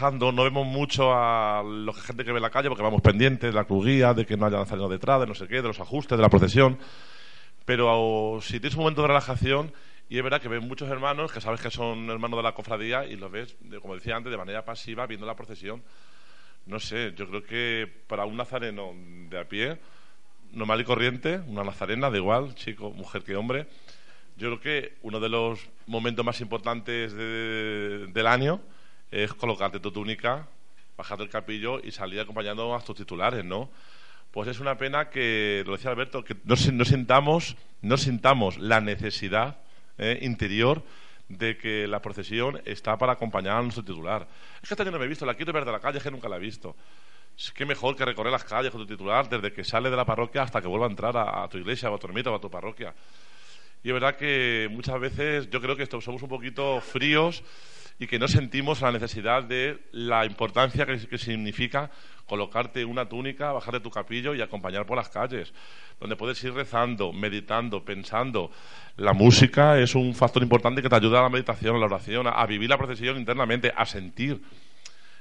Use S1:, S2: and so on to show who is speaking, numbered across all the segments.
S1: no vemos mucho a la gente que ve la calle porque vamos pendientes de la crujía, de que no haya nazareno detrás, de no sé qué, de los ajustes, de la procesión. Pero si tienes un momento de relajación, y es verdad que ves muchos hermanos que sabes que son hermanos de la cofradía y los ves, como decía antes, de manera pasiva viendo la procesión. No sé, yo creo que para un nazareno de a pie, normal y corriente, una nazarena, de igual, chico, mujer que hombre, yo creo que uno de los momentos más importantes del año es colocarte tu túnica, bajarte el capillo y salir acompañando a tus titulares, ¿no? Pues es una pena que, lo decía Alberto, que no, no sintamos, no sintamos la necesidad eh, interior de que la procesión está para acompañar a nuestro titular. Es que hasta yo no me he visto, la quiero ver de la calle, es que nunca la he visto. Es que mejor que recorrer las calles con tu titular desde que sale de la parroquia hasta que vuelva a entrar a, tu iglesia, a tu ermita, o a tu parroquia. Y es verdad que muchas veces yo creo que somos un poquito fríos y que no sentimos la necesidad de la importancia que, significa colocarte una túnica, bajar de tu capillo y acompañar por las calles, donde puedes ir rezando, meditando, pensando. La música es un factor importante que te ayuda a la meditación, a la oración, a, vivir la procesión internamente, a sentir.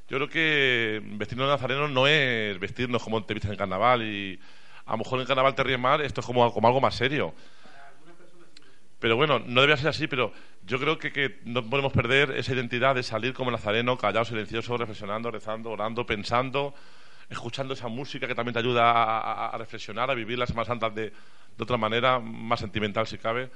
S1: Yo creo que vestirnos de nazareno no es vestirnos como te vistes en carnaval y a lo mejor en carnaval te ríes mal, esto es como, como algo más serio. Pero bueno, no debía ser así, pero yo creo que, no podemos perder esa identidad de salir como nazareno, callado, silencioso, reflexionando, rezando, orando, pensando, escuchando esa música que también te ayuda a, reflexionar, a vivir la Semana Santa de, otra manera, más sentimental si cabe.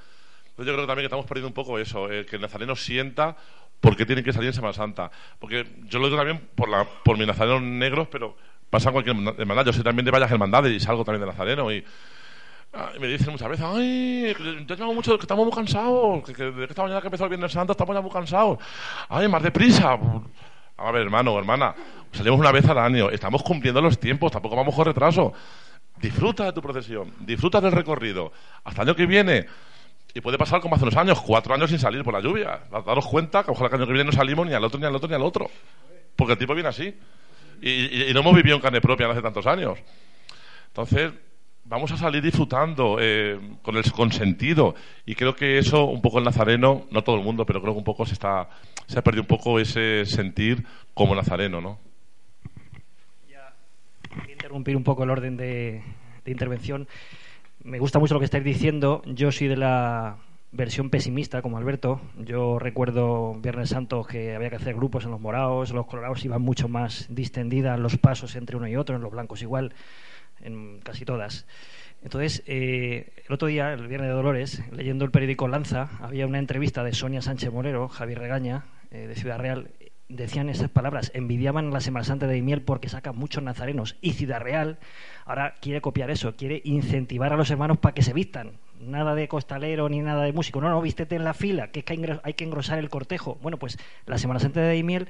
S1: Entonces yo creo que también que estamos perdiendo un poco eso, eh, que el nazareno sienta por qué tiene que salir en Semana Santa. Porque yo lo digo también por, la, por mis nazarenos negros, pero pasa en cualquier hermandad. Yo soy también de varias hermandades y salgo también de nazareno y me dicen muchas veces, ay, ya llevamos mucho, que estamos muy cansados, que, de esta mañana que empezó el Viernes Santo estamos ya muy cansados. Ay, más deprisa. A ver, hermano, hermana, salimos una vez al año, estamos cumpliendo los tiempos, tampoco vamos con retraso. Disfruta de tu procesión, disfruta del recorrido. Hasta el año que viene, y puede pasar como hace unos años, cuatro años sin salir por la lluvia. Daros cuenta que ojalá que el año que viene no salimos ni al otro, ni al otro, ni al otro. Porque el tipo viene así. Y no hemos vivido en carne propia hace tantos años. Entonces, vamos a salir disfrutando eh, con el consentido. Y creo que eso un poco el nazareno no todo el mundo pero creo que un poco se está se ha perdido un poco ese sentir como nazareno no
S2: ya voy a interrumpir un poco el orden de, intervención. Me gusta mucho lo que estáis diciendo. Yo soy de la versión pesimista como Alberto. Yo recuerdo Viernes Santo que había que hacer grupos en los morados los colorados iban mucho más distendidas los pasos entre uno y otro en los blancos igual en casi todas. Entonces, eh, el otro día, el Viernes de Dolores, leyendo el periódico Lanza, había una entrevista de Sonia Sánchez Morero, Javier Regaña, eh, de Ciudad Real, decían esas palabras, envidiaban la Semana Santa de Miel porque sacan muchos nazarenos y Ciudad Real ahora quiere copiar eso, quiere incentivar a los hermanos para que se vistan. Nada de costalero ni nada de músico. No, no, vístete en la fila, que es que hay que engrosar el cortejo. Bueno, pues la Semana Santa de Miel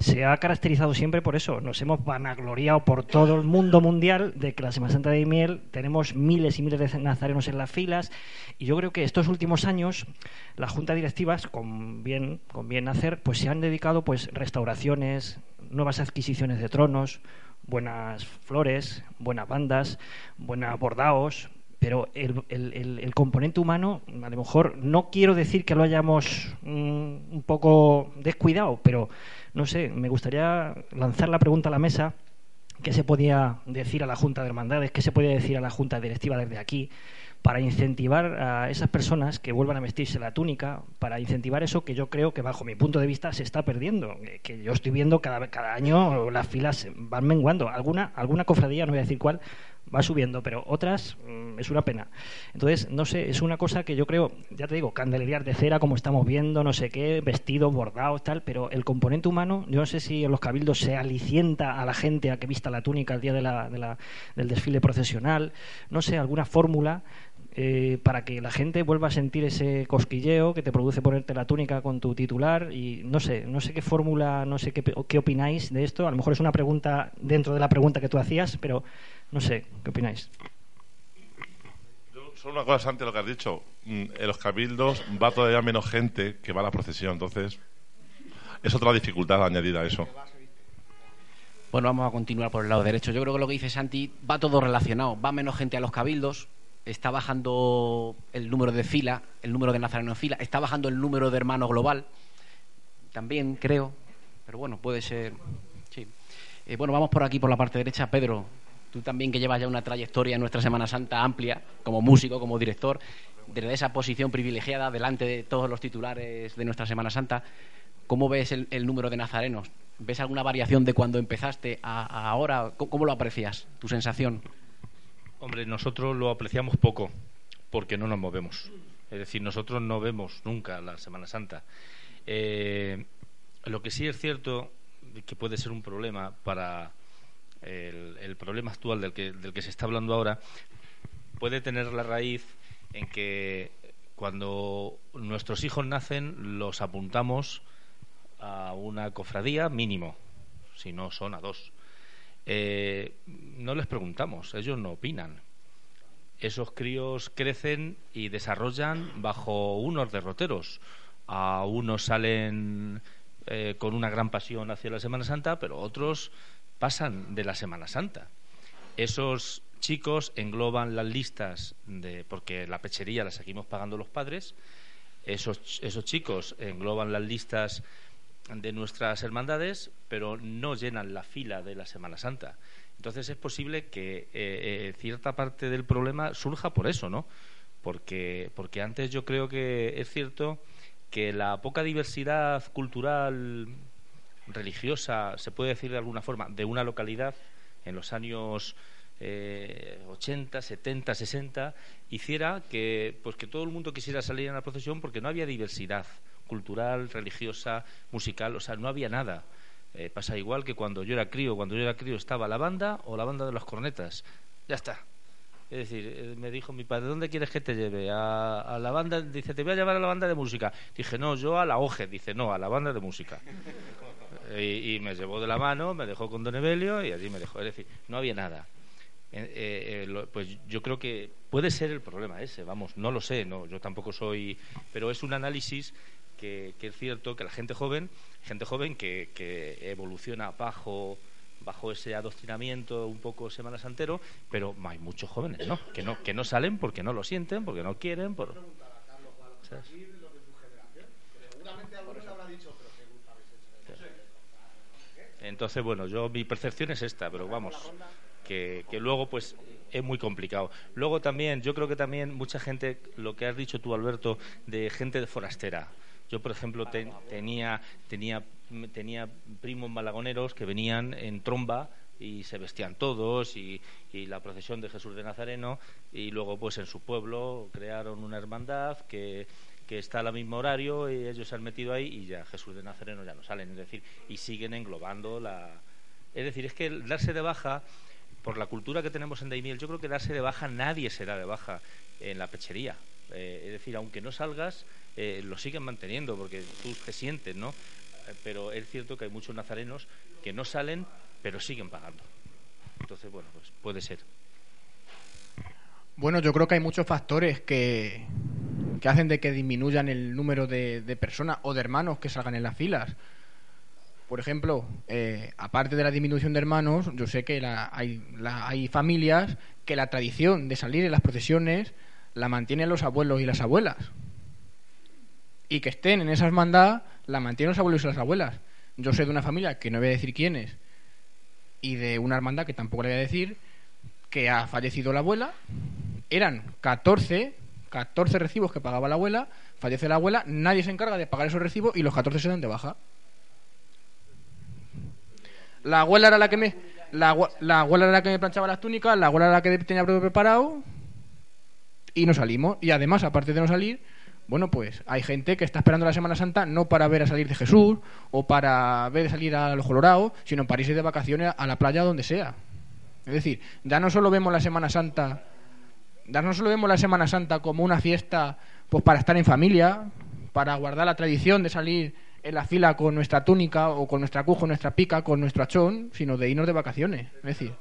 S2: se ha caracterizado siempre por eso. Nos hemos vanagloriado por todo el mundo mundial de que la Semana Santa de Miel tenemos miles y miles de nazarenos en las filas. Y yo creo que estos últimos años las juntas directivas, con bien, con bien hacer, pues se han dedicado pues restauraciones, nuevas adquisiciones de tronos, buenas flores, buenas bandas, buenos bordados, pero el, componente humano, a lo mejor no quiero decir que lo hayamos mm, un poco descuidado, pero no sé, me gustaría lanzar la pregunta a la mesa. ¿Qué se podía decir a la Junta de Hermandades? ¿Qué se podía decir a la Junta Directiva desde aquí? para incentivar a esas personas que vuelvan a vestirse la túnica, para incentivar eso que yo creo que bajo mi punto de vista se está perdiendo, que yo estoy viendo cada, cada año las filas van menguando, alguna, alguna cofradía, no voy a decir cuál, va subiendo, pero otras mm, es una pena. Entonces, no sé, es una cosa que yo creo, ya te digo, candelerías de cera, como estamos viendo, no sé qué, vestidos, bordados, tal, pero el componente humano, yo no sé si en los cabildos se alicienta a la gente a que vista la túnica el día de la, del desfile procesional, no sé, alguna fórmula eh, para que la gente vuelva a sentir ese cosquilleo que te produce ponerte la túnica con tu titular y no sé, no sé qué fórmula, no sé qué, qué opináis de esto. A lo mejor es una pregunta dentro de la pregunta que tú hacías, pero no sé, ¿qué opináis?
S1: solo una cosa antes de lo que has dicho. Mm, en los cabildos va todavía menos gente que va a la procesión, entonces es otra dificultad añadida a eso.
S3: Bueno, vamos a continuar por el lado derecho. Yo creo que lo que dice Santi va todo relacionado. Va menos gente a los cabildos, está bajando el número de fila, el número de nazarenos en fila, está bajando el número de hermanos global, también creo, pero bueno, puede ser. Sí. Eh, bueno, vamos por aquí, por la parte derecha. Pedro, tú también que llevas ya una trayectoria en nuestra Semana Santa amplia, como músico, como director, desde esa posición privilegiada delante de todos los titulares de nuestra Semana Santa, ¿cómo ves el número de nazarenos? ¿Ves alguna variación de cuando empezaste a, ahora? ¿Cómo, lo aprecias? ¿Tu sensación?
S4: Hombre, nosotros lo apreciamos poco porque no nos movemos. Es decir, nosotros no vemos nunca la Semana Santa. Eh, lo que sí es cierto que puede ser un problema para el, problema actual del que, del que se está hablando ahora, puede tener la raíz en que cuando nuestros hijos nacen los apuntamos a una cofradía mínimo, si no son a dos. Eh, no les preguntamos, ellos no opinan. Esos críos crecen y desarrollan bajo unos derroteros. A unos salen eh, con una gran pasión hacia la Semana Santa, pero otros pasan de la Semana Santa. Esos chicos engloban las listas de porque la pechería la seguimos pagando los padres. Esos, esos chicos engloban las listas de nuestras hermandades, pero no llenan la fila de la Semana Santa. Entonces es posible que eh, eh, cierta parte del problema surja por eso, ¿no? Porque, porque antes yo creo que es cierto que la poca diversidad cultural, religiosa, se puede decir de alguna forma, de una localidad en los años 80, 70, 60, hiciera que, pues que todo el mundo quisiera salir en la procesión porque no había diversidad cultural, religiosa, musical, o sea, no había nada. Eh, pasa igual que cuando yo era crío, cuando yo era crío estaba la banda o la banda de las cornetas. Ya está. Es decir, eh, me dijo mi padre, ¿dónde quieres que te lleve? A, la banda, dice, te voy a llevar a la banda de música. Dije, no, yo a la OGE, dice, no, a la banda de música. y, me llevó de la mano, me dejó con Don Evelio y allí me dejó. Es decir, no había nada. Eh, pues yo creo que puede ser el problema ese, vamos, no lo sé, no, yo tampoco soy, pero es un análisis que, es cierto que la gente joven, gente joven que, evoluciona bajo bajo ese adoctrinamiento un poco semana santero, pero hay muchos jóvenes, ¿no? Que no que no salen porque no lo sienten, porque no quieren, por entonces, bueno, yo mi percepción es esta, pero vamos, que, luego pues es muy complicado. Luego también, yo creo que también mucha gente, lo que has dicho tú, Alberto, de gente de forastera. Yo, por ejemplo, tenía, tenía, tenía primos malagoneros que venían en tromba y se vestían todos y, la procesión de Jesús de Nazareno y luego pues en su pueblo crearon una hermandad que, que está al mismo horario y ellos se han metido ahí y ya Jesús de Nazareno ya no salen, es decir, y siguen englobando la... Es decir, es que darse de baja, por la cultura que tenemos en Daimiel, yo creo que darse de baja nadie será de baja en la pechería. Eh, es decir, aunque no salgas, eh, lo siguen manteniendo porque tú te sientes, ¿no? Eh, pero es cierto que hay muchos nazarenos que no salen, pero siguen pagando. Entonces, bueno, pues puede ser.
S5: Bueno, yo creo que hay muchos factores que, que hacen de que disminuyan el número de, personas o de hermanos que salgan en las filas. Por ejemplo, eh, aparte de la disminución de hermanos, yo sé que hay, hay familias que la tradición de salir en las procesiones la mantienen los abuelos y las abuelas y que estén en esa hermandad la mantienen los abuelos y las abuelas. Yo sé de una familia, que no voy a decir quién es, y de una hermandad que tampoco le voy a decir, que ha fallecido la abuela. Eran 14, 14 recibos que pagaba la abuela, fallece la abuela, nadie se encarga de pagar esos recibos y los 14 se dan de baja. La abuela era la que me la, la abuela era la que me planchaba las túnicas, la abuela era la que tenía preparado y no salimos. Y además, aparte de no salir, bueno, pues hay gente que está esperando la Semana Santa no para ver a salir de Jesús o para ver salir a los Colorados, sino para irse de vacaciones a la playa donde sea. Es decir, ya no solo vemos la Semana Santa
S6: darnos lo vemos la Semana Santa como una fiesta pues para estar en familia, para guardar la tradición de salir en la fila con nuestra túnica o con nuestra cujo, nuestra pica, con nuestro achón, sino de irnos de vacaciones. Es decir,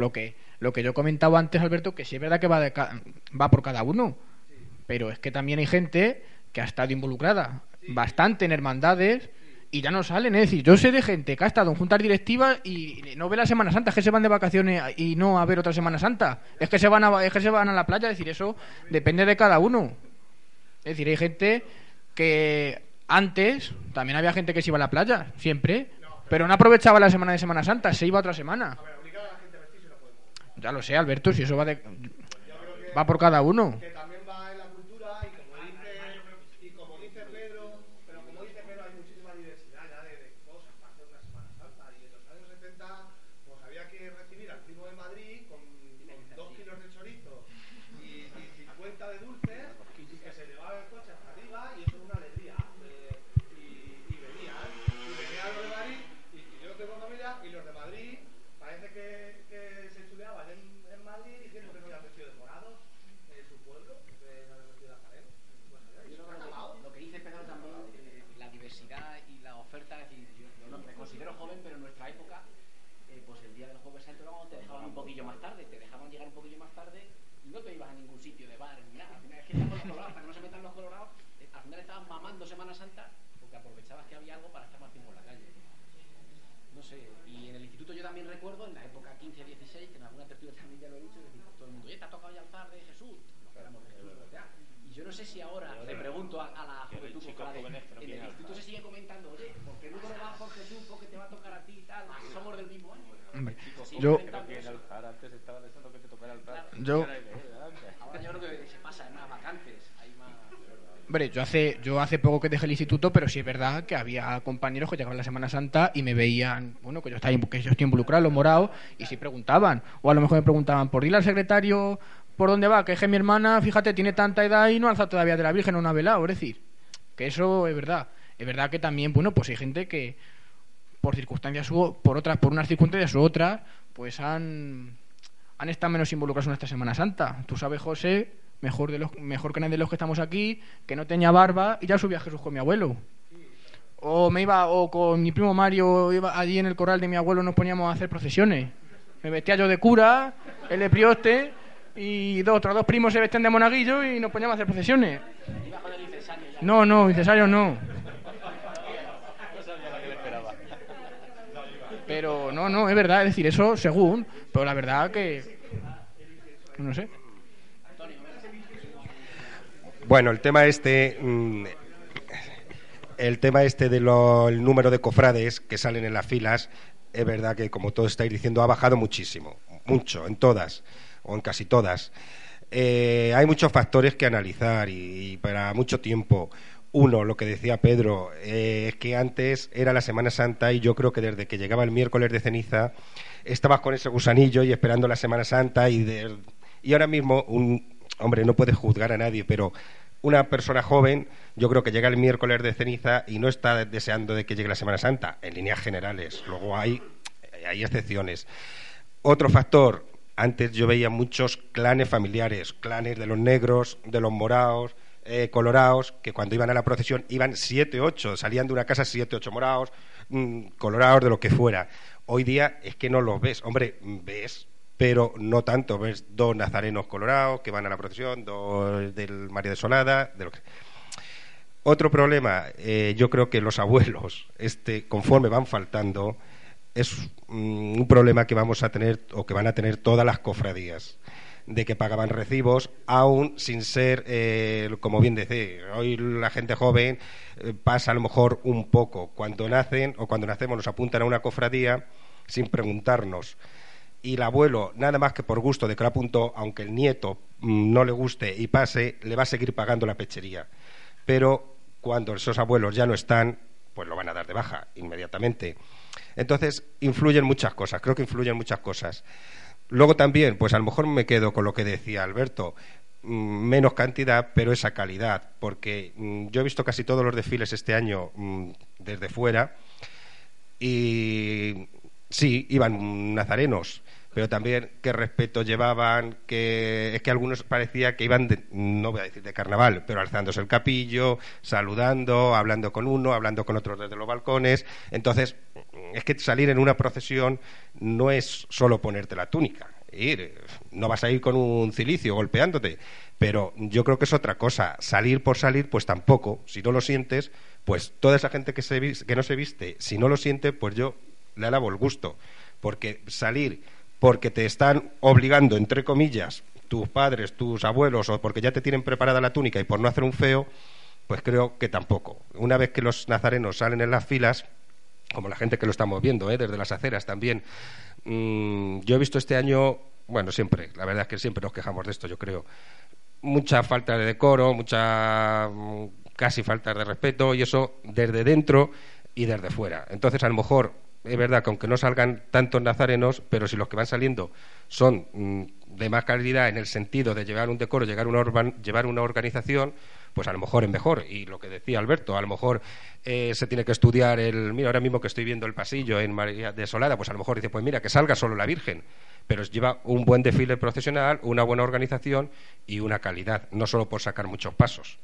S5: lo que,
S7: lo que
S5: yo
S6: comentaba antes, Alberto, que sí es verdad que va, de va por cada uno, pero es que también hay gente que ha estado involucrada bastante en hermandades y ya no salen. Es decir, yo sé de gente que ha estado en juntas directivas y no ve la Semana Santa, es que se van de vacaciones y no a ver otra Semana Santa. Es que se van a, es que se van a la playa, es decir, eso depende de cada uno. Es decir, hay gente que antes también había gente que se iba a la playa, siempre, pero no aprovechaba la semana de Semana Santa, se iba otra semana. Ya lo sé, Alberto, si eso va de... Va por cada uno.
S5: también
S8: recuerdo en la época 15-16, que en alguna tertulia también ya lo he dicho, todo el mundo, te ha tocado ya alzar de Jesús? Nos de Jesús. Y yo no sé si ahora le pregunto a, la juventud
S9: popular de, no
S8: en el instituto se sigue comentando, ¿por qué? Porque te va a tocar a ti y tal, somos del mismo año.
S6: Yo... Yo...
S8: Ahora yo creo que se pasa en las vacantes.
S6: Hombre, yo hace, yo hace poco que dejé el instituto, pero sí es verdad que había compañeros que llegaban la Semana Santa y me veían, bueno, que yo, estaba, que yo estoy involucrado, los morados, y sí preguntaban. O a lo mejor me preguntaban, por dile al secretario por dónde va, que es mi hermana, fíjate, tiene tanta edad y no alza todavía de la Virgen una velado. Es decir, que eso es verdad. Es verdad que también, bueno, pues hay gente que por circunstancias u por otras, por unas circunstancias u otras, pues han, han estado menos involucrados en esta Semana Santa. Tú sabes, José,
S5: mejor, de los, mejor que nadie de los que estamos aquí, que no tenía barba y ya subía Jesús con mi abuelo. O me iba, o con mi primo Mario, iba allí en el corral de mi abuelo, nos poníamos a hacer procesiones. Me vestía yo de cura, el de prioste, y dos, otros dos primos se vestían de monaguillo y nos poníamos a hacer procesiones. No, no, incesario no. Pero no, no, es verdad, es decir, eso según, pero la verdad que. No sé.
S10: Bueno, el tema este. mm, El tema este del número de cofrades que salen en las filas, es verdad que, como todos estáis diciendo, ha bajado muchísimo. Mucho, en todas, o en casi todas. Eh, hay muchos factores que analizar y, para mucho tiempo. Uno, lo que decía Pedro, eh, es que antes era la Semana Santa y yo creo que desde que llegaba el miércoles de ceniza estabas con ese gusanillo y esperando la Semana Santa y, de- y ahora mismo, un, hombre, no puedes juzgar a nadie, pero una persona joven yo creo que llega el miércoles de ceniza y no está deseando de que llegue la Semana Santa, en líneas generales. Luego hay, hay excepciones. Otro factor, antes yo veía muchos clanes familiares, clanes de los negros, de los morados, eh, colorados, que cuando iban a la procesión iban siete, ocho, salían de una casa siete, ocho morados, mm, colorados, de lo que fuera. Hoy día es que no los ves. Hombre, ves, pero no tanto. Ves dos nazarenos colorados que van a la procesión, dos del María Desolada, de lo que... Otro problema, eh, yo creo que los abuelos, este, conforme van faltando, es mm, un problema que vamos a tener o que van a tener todas las cofradías de que pagaban recibos aún sin ser eh, como bien decía hoy la gente joven eh, pasa a lo mejor un poco cuando nacen o cuando nacemos nos apuntan a una cofradía sin preguntarnos y el abuelo nada más que por gusto de que lo apuntó aunque el nieto mm, no le guste y pase le va a seguir pagando la pechería pero cuando esos abuelos ya no están, pues lo van a dar de baja inmediatamente. Entonces, influyen muchas cosas, creo que influyen muchas cosas. Luego también, pues a lo mejor me quedo con lo que decía Alberto, mm, menos cantidad, pero esa calidad, porque mm, yo he visto casi todos los desfiles este año desde fuera y sí, iban nazarenos, pero también qué respeto llevaban, que es que algunos parecía que iban, de- no voy a decir de carnaval, pero alzándose el capillo, saludando, hablando con uno, hablando con otros desde los balcones. Entonces, es que salir en una procesión no es solo ponerte la túnica. Ir, no vas a ir con un cilicio golpeándote, pero yo creo que es otra cosa. Salir por salir, pues tampoco. Si no lo sientes, pues toda esa gente que, se que no se viste, si no lo siente, pues yo le alabo el gusto. Porque salir porque te están obligando, entre comillas, tus padres, tus abuelos, o porque ya te tienen preparada la túnica y por no hacer un feo, pues creo que tampoco. Una vez que los nazarenos salen en las filas, como la gente que lo estamos viendo, ¿eh? desde las aceras también. Mm, yo he visto este año, bueno, siempre, la verdad es que siempre nos quejamos de esto, yo creo. Mucha falta de decoro, mucha mm, casi falta de respeto, y eso desde dentro y desde fuera. Entonces, a lo mejor es verdad que aunque no salgan tantos nazarenos, pero si los que van saliendo son mm, de más calidad en el sentido de llevar un decoro, llevar una, organización, pues a lo mejor es mejor. Y lo que decía Alberto, a lo mejor eh, se tiene que estudiar el. Mira, ahora mismo que estoy viendo el pasillo en María de Solada, pues a lo mejor dice, pues mira, que salga solo la Virgen. Pero lleva un buen desfile procesional, una buena organización y una calidad, no solo por sacar muchos pasos.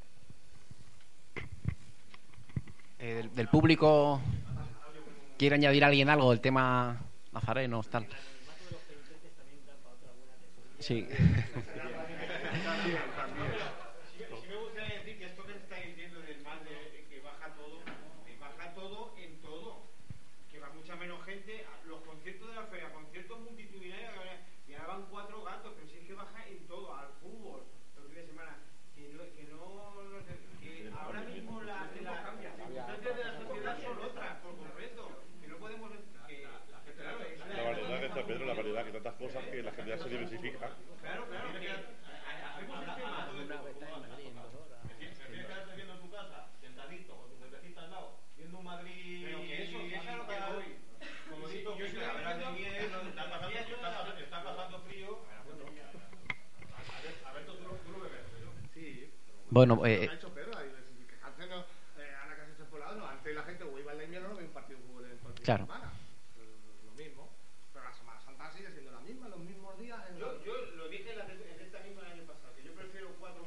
S3: Eh, del público, ¿quiere añadir alguien algo del tema nazarenos, tal? Sí.
S11: Sí me gustaría decir que esto que está diciendo del mal de que baja todo, que baja todo en todo, que va mucha menos gente, a los conciertos de la feria, conciertos multitudinarios, y ahora van cuatro gatos, pero si es que baja en todo, al fútbol, los fines de semana, que no, que no, no sé, que ahora mismo la, la, las circunstancias de la sociedad son otras, por completo, que no podemos, que, que claro, es
S1: La variedad que está Pedro, la variedad que tantas cosas que la gente ya se diversifica.
S11: Claro, claro, que hacemos el tema Prefieres quedarte viendo en tu casa, sentadito, con tu cervecita al lado, viendo un Madrid Pero que eso, y eso es lo que voy. Como digo, yo estoy la verdad de miel, no, está pasando, está, pasando- está pasando frío. A ver, a ver, tú, lo- tú lo ves, pero Sí.
S3: Bueno,
S8: Lo
S3: eh,
S8: que ha hecho Pedro, ahí, es que antes no, eh, ahora que has hecho por lado, no, antes la gente o iba al invierno no ve un partido de fútbol en cualquier
S3: Claro.
S8: semana. Eh, Lo mismo. Pero la Semana Santa sigue siendo la misma, los mismos días. En
S11: Yo, yo lo dije en, la, en esta misma el año pasado, que yo prefiero cuatro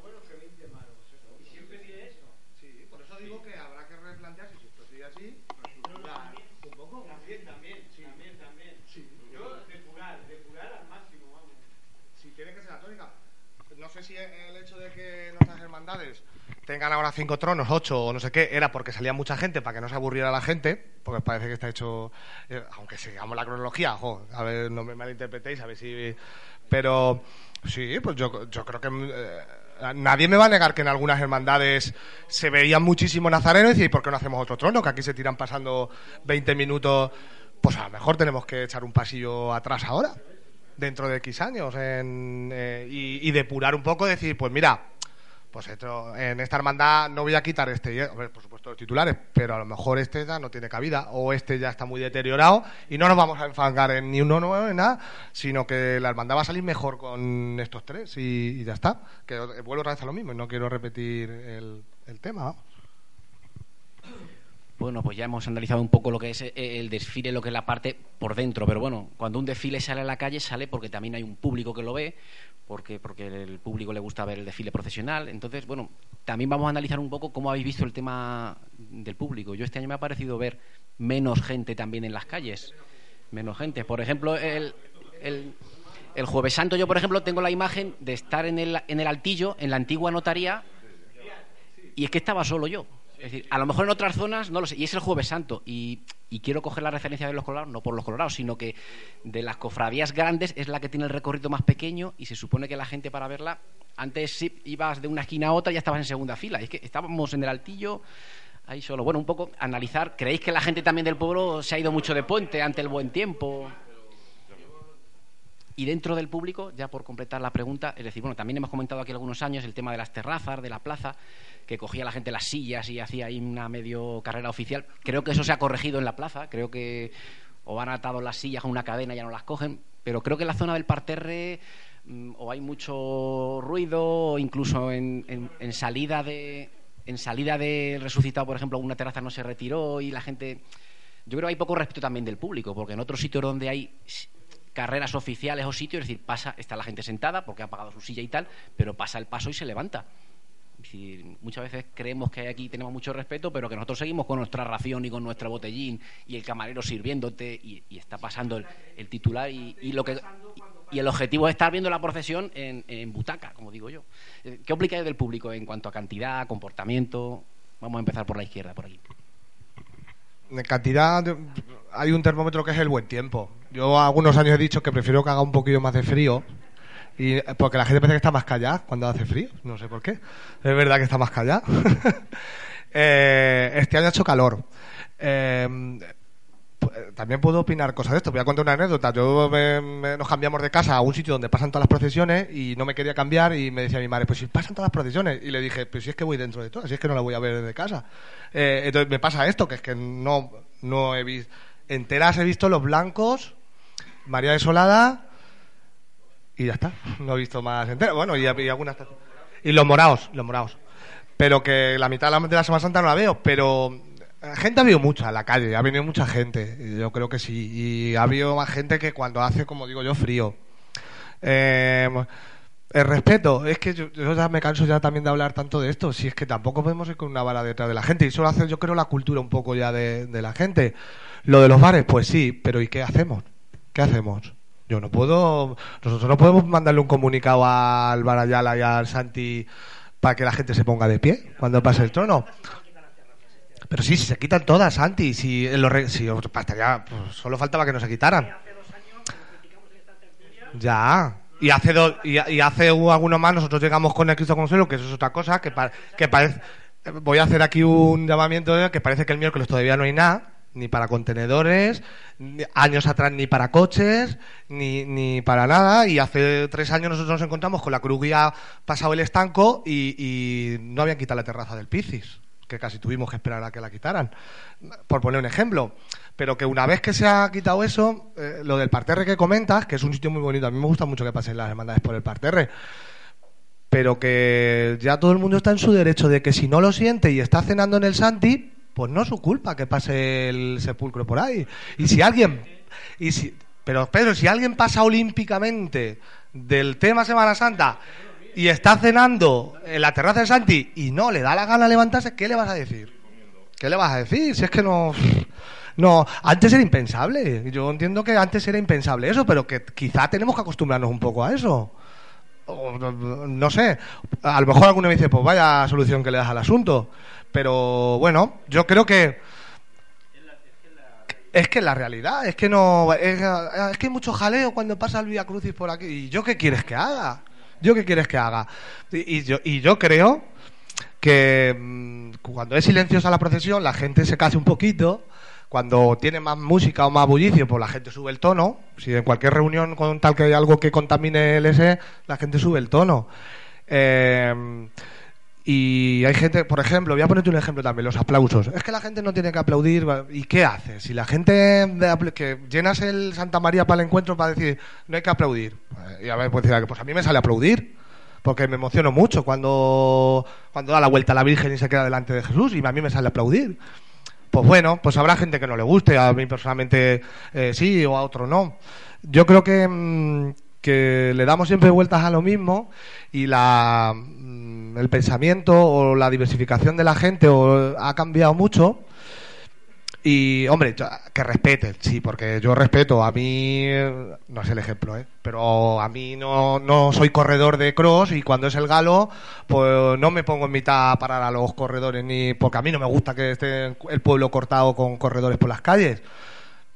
S12: si el hecho de que nuestras hermandades tengan ahora cinco tronos, ocho o no sé qué, era porque salía mucha gente para que no se aburriera la gente, porque parece que está hecho, eh, aunque sigamos la cronología, jo, a ver, no me malinterpretéis, a ver si... Pero sí, pues yo, yo creo que... eh, Nadie me va a negar que en algunas hermandades se veían muchísimo nazarenos y decir, ¿por qué no hacemos otro trono? Que aquí se tiran pasando 20 minutos. Pues a lo mejor tenemos que echar un pasillo atrás ahora, dentro de X años, en, eh, y, y depurar un poco, decir, pues mira, pues en esta hermandad no voy a quitar este, por supuesto los titulares, pero a lo mejor este ya no tiene cabida, o este ya está muy deteriorado, y no nos vamos a enfangar en ni uno nuevo ni nada, sino que la hermandad va a salir mejor con estos tres, y, ya está. Que vuelvo otra vez a lo mismo, y no quiero repetir el, tema.
S3: Bueno, pues ya hemos analizado un poco lo que es eh, el desfile, lo que es la parte por dentro, pero bueno, cuando un desfile sale a la calle sale porque también hay un público que lo ve, porque porque el público le gusta ver el desfile profesional. Entonces, bueno, también vamos a analizar un poco cómo habéis visto el tema del público. Yo este año me ha parecido ver menos gente también en las calles, menos gente. Por ejemplo, el, el, jueves santo yo, por ejemplo, tengo la imagen de estar en el, en el altillo, en la antigua notaría, y es que estaba solo yo. Es decir, a lo mejor en otras zonas no lo sé. Y es el Jueves Santo. Y, quiero coger la referencia de los colorados, no por los colorados, sino que de las cofradías grandes es la que tiene el recorrido más pequeño y se supone que la gente para verla, antes sí ibas de una esquina a otra ya estabas en segunda fila. Es que estábamos en el altillo. Ahí solo. Bueno, un poco analizar. ¿Creéis que la gente también del pueblo se ha ido mucho de puente ante el buen tiempo? Y dentro del público, ya por completar la pregunta, es decir, bueno, también hemos comentado aquí algunos años el tema de las terrazas, de la plaza, que cogía la gente las sillas y hacía ahí una medio carrera oficial. Creo que eso se ha corregido en la plaza, creo que o han atado las sillas con una cadena y ya no las cogen, pero creo que en la zona del parterre mm, o hay mucho ruido, o incluso en, salida de en salida del resucitado, por ejemplo, una terraza no se retiró y la gente yo creo que hay poco respeto también del público, porque en otros sitios donde hay carreras oficiales o sitios, es decir, pasa, está la gente sentada porque ha pagado su silla y tal, pero pasa el paso y se levanta. Muchas veces creemos que aquí tenemos mucho respeto, pero que nosotros seguimos con nuestra ración y con nuestro botellín y el camarero sirviéndote y, está pasando el, titular y, lo que y el objetivo es estar viendo la procesión en, butaca, como digo yo. Eh, ¿Qué oplicáis del público en cuanto a cantidad, comportamiento? Vamos a empezar por la izquierda, por aquí.
S12: En cantidad, hay un termómetro que es el buen tiempo. Yo algunos años he dicho que prefiero que haga un poquillo más de frío. Y, porque la gente parece que está más callada cuando hace frío. No sé por qué. Es verdad que está más callada. Eh, este año ha hecho calor. Eh, también puedo opinar cosas de esto. Voy a contar una anécdota. Yo me- me- nos cambiamos de casa a un sitio donde pasan todas las procesiones y no me quería cambiar y me decía mi madre, pues si pasan todas las procesiones. Y le dije, pues si es que voy dentro de todas, si es que no la voy a ver desde casa. Eh, entonces me pasa esto, que es que no, no he visto... Enteras he visto los blancos, María Desolada y ya está. No he visto más enteras. Bueno, y, algunas... Y los morados, los morados. Pero que la mitad de la, Semana Santa no la veo, pero gente ha habido mucha en la calle, ha venido mucha gente, yo creo que sí, y ha habido más gente que cuando hace, como digo yo, frío. Eh, el respeto, es que yo, yo ya me canso ya también de hablar tanto de esto, si es que tampoco podemos ir con una bala detrás de la gente, y eso lo hace yo creo la cultura un poco ya de, de la gente. Lo de los bares, pues sí, pero ¿y qué hacemos? ¿Qué hacemos? Yo no puedo, nosotros no podemos mandarle un comunicado al Barayala y al Santi para que la gente se ponga de pie cuando pase el trono. Pero sí, si se quitan todas, Santi, si, los re- si bastaría, pues, solo faltaba que no se quitaran. Ya. Y hace dos, y, hace un- algunos más nosotros llegamos con el Cristo Consuelo, que eso es otra cosa, que, pa- que parece voy a hacer aquí un llamamiento que parece que el miércoles todavía no hay nada, ni para contenedores, años atrás ni para coches, ni, ni para nada, y hace tres años nosotros nos encontramos con la cruz guía pasado el estanco y, y no habían quitado la terraza del Picis, que casi tuvimos que esperar a que la quitaran, por poner un ejemplo. Pero que una vez que se ha quitado eso, eh, lo del parterre que comentas, que es un sitio muy bonito, a mí me gusta mucho que pasen las hermandades por el parterre, pero que ya todo el mundo está en su derecho de que si no lo siente y está cenando en el Santi, pues no es su culpa que pase el sepulcro por ahí. Y si alguien, y si, pero Pedro, si alguien pasa olímpicamente del tema Semana Santa y está cenando en la terraza de Santi y no le da la gana levantarse, ¿qué le vas a decir? ¿Qué le vas a decir? Si es que no. No, antes era impensable. Yo entiendo que antes era impensable eso, pero que quizá tenemos que acostumbrarnos un poco a eso. no, sé, a lo mejor alguno me dice, pues vaya solución que le das al asunto. Pero bueno, yo creo que es que la realidad, es que no. Es, es que hay mucho jaleo cuando pasa el Vía Crucis por aquí. ¿Y yo qué quieres que haga? ¿Yo qué quieres que haga? Y, yo creo que mm, cuando es silenciosa la procesión, la gente se case un poquito. Cuando tiene más música o más bullicio, pues la gente sube el tono. Si en cualquier reunión con tal que hay algo que contamine el S, la gente sube el tono. Eh, y hay gente, por ejemplo, voy a ponerte un ejemplo también, los aplausos. Es que la gente no tiene que aplaudir. ¿Y qué haces? Si la gente que llenas el Santa María para el encuentro para decir no hay que aplaudir. Pues, Y a ver, pues, pues a mí me sale aplaudir. Porque me emociono mucho cuando, cuando da la vuelta a la Virgen y se queda delante de Jesús y a mí me sale aplaudir. Pues bueno, pues habrá gente que no le guste, a mí personalmente eh, sí o a otro no. Yo creo que, mm, que le damos siempre vueltas a lo mismo y la, el pensamiento o la diversificación de la gente o, ha cambiado mucho. Y, hombre, que respeten, sí, porque yo respeto. A mí, no es el ejemplo, ¿eh? pero a mí no, no soy corredor de cross y cuando es el galo, pues no me pongo en mitad a parar a los corredores, ni porque a mí no me gusta que esté el pueblo cortado con corredores por las calles.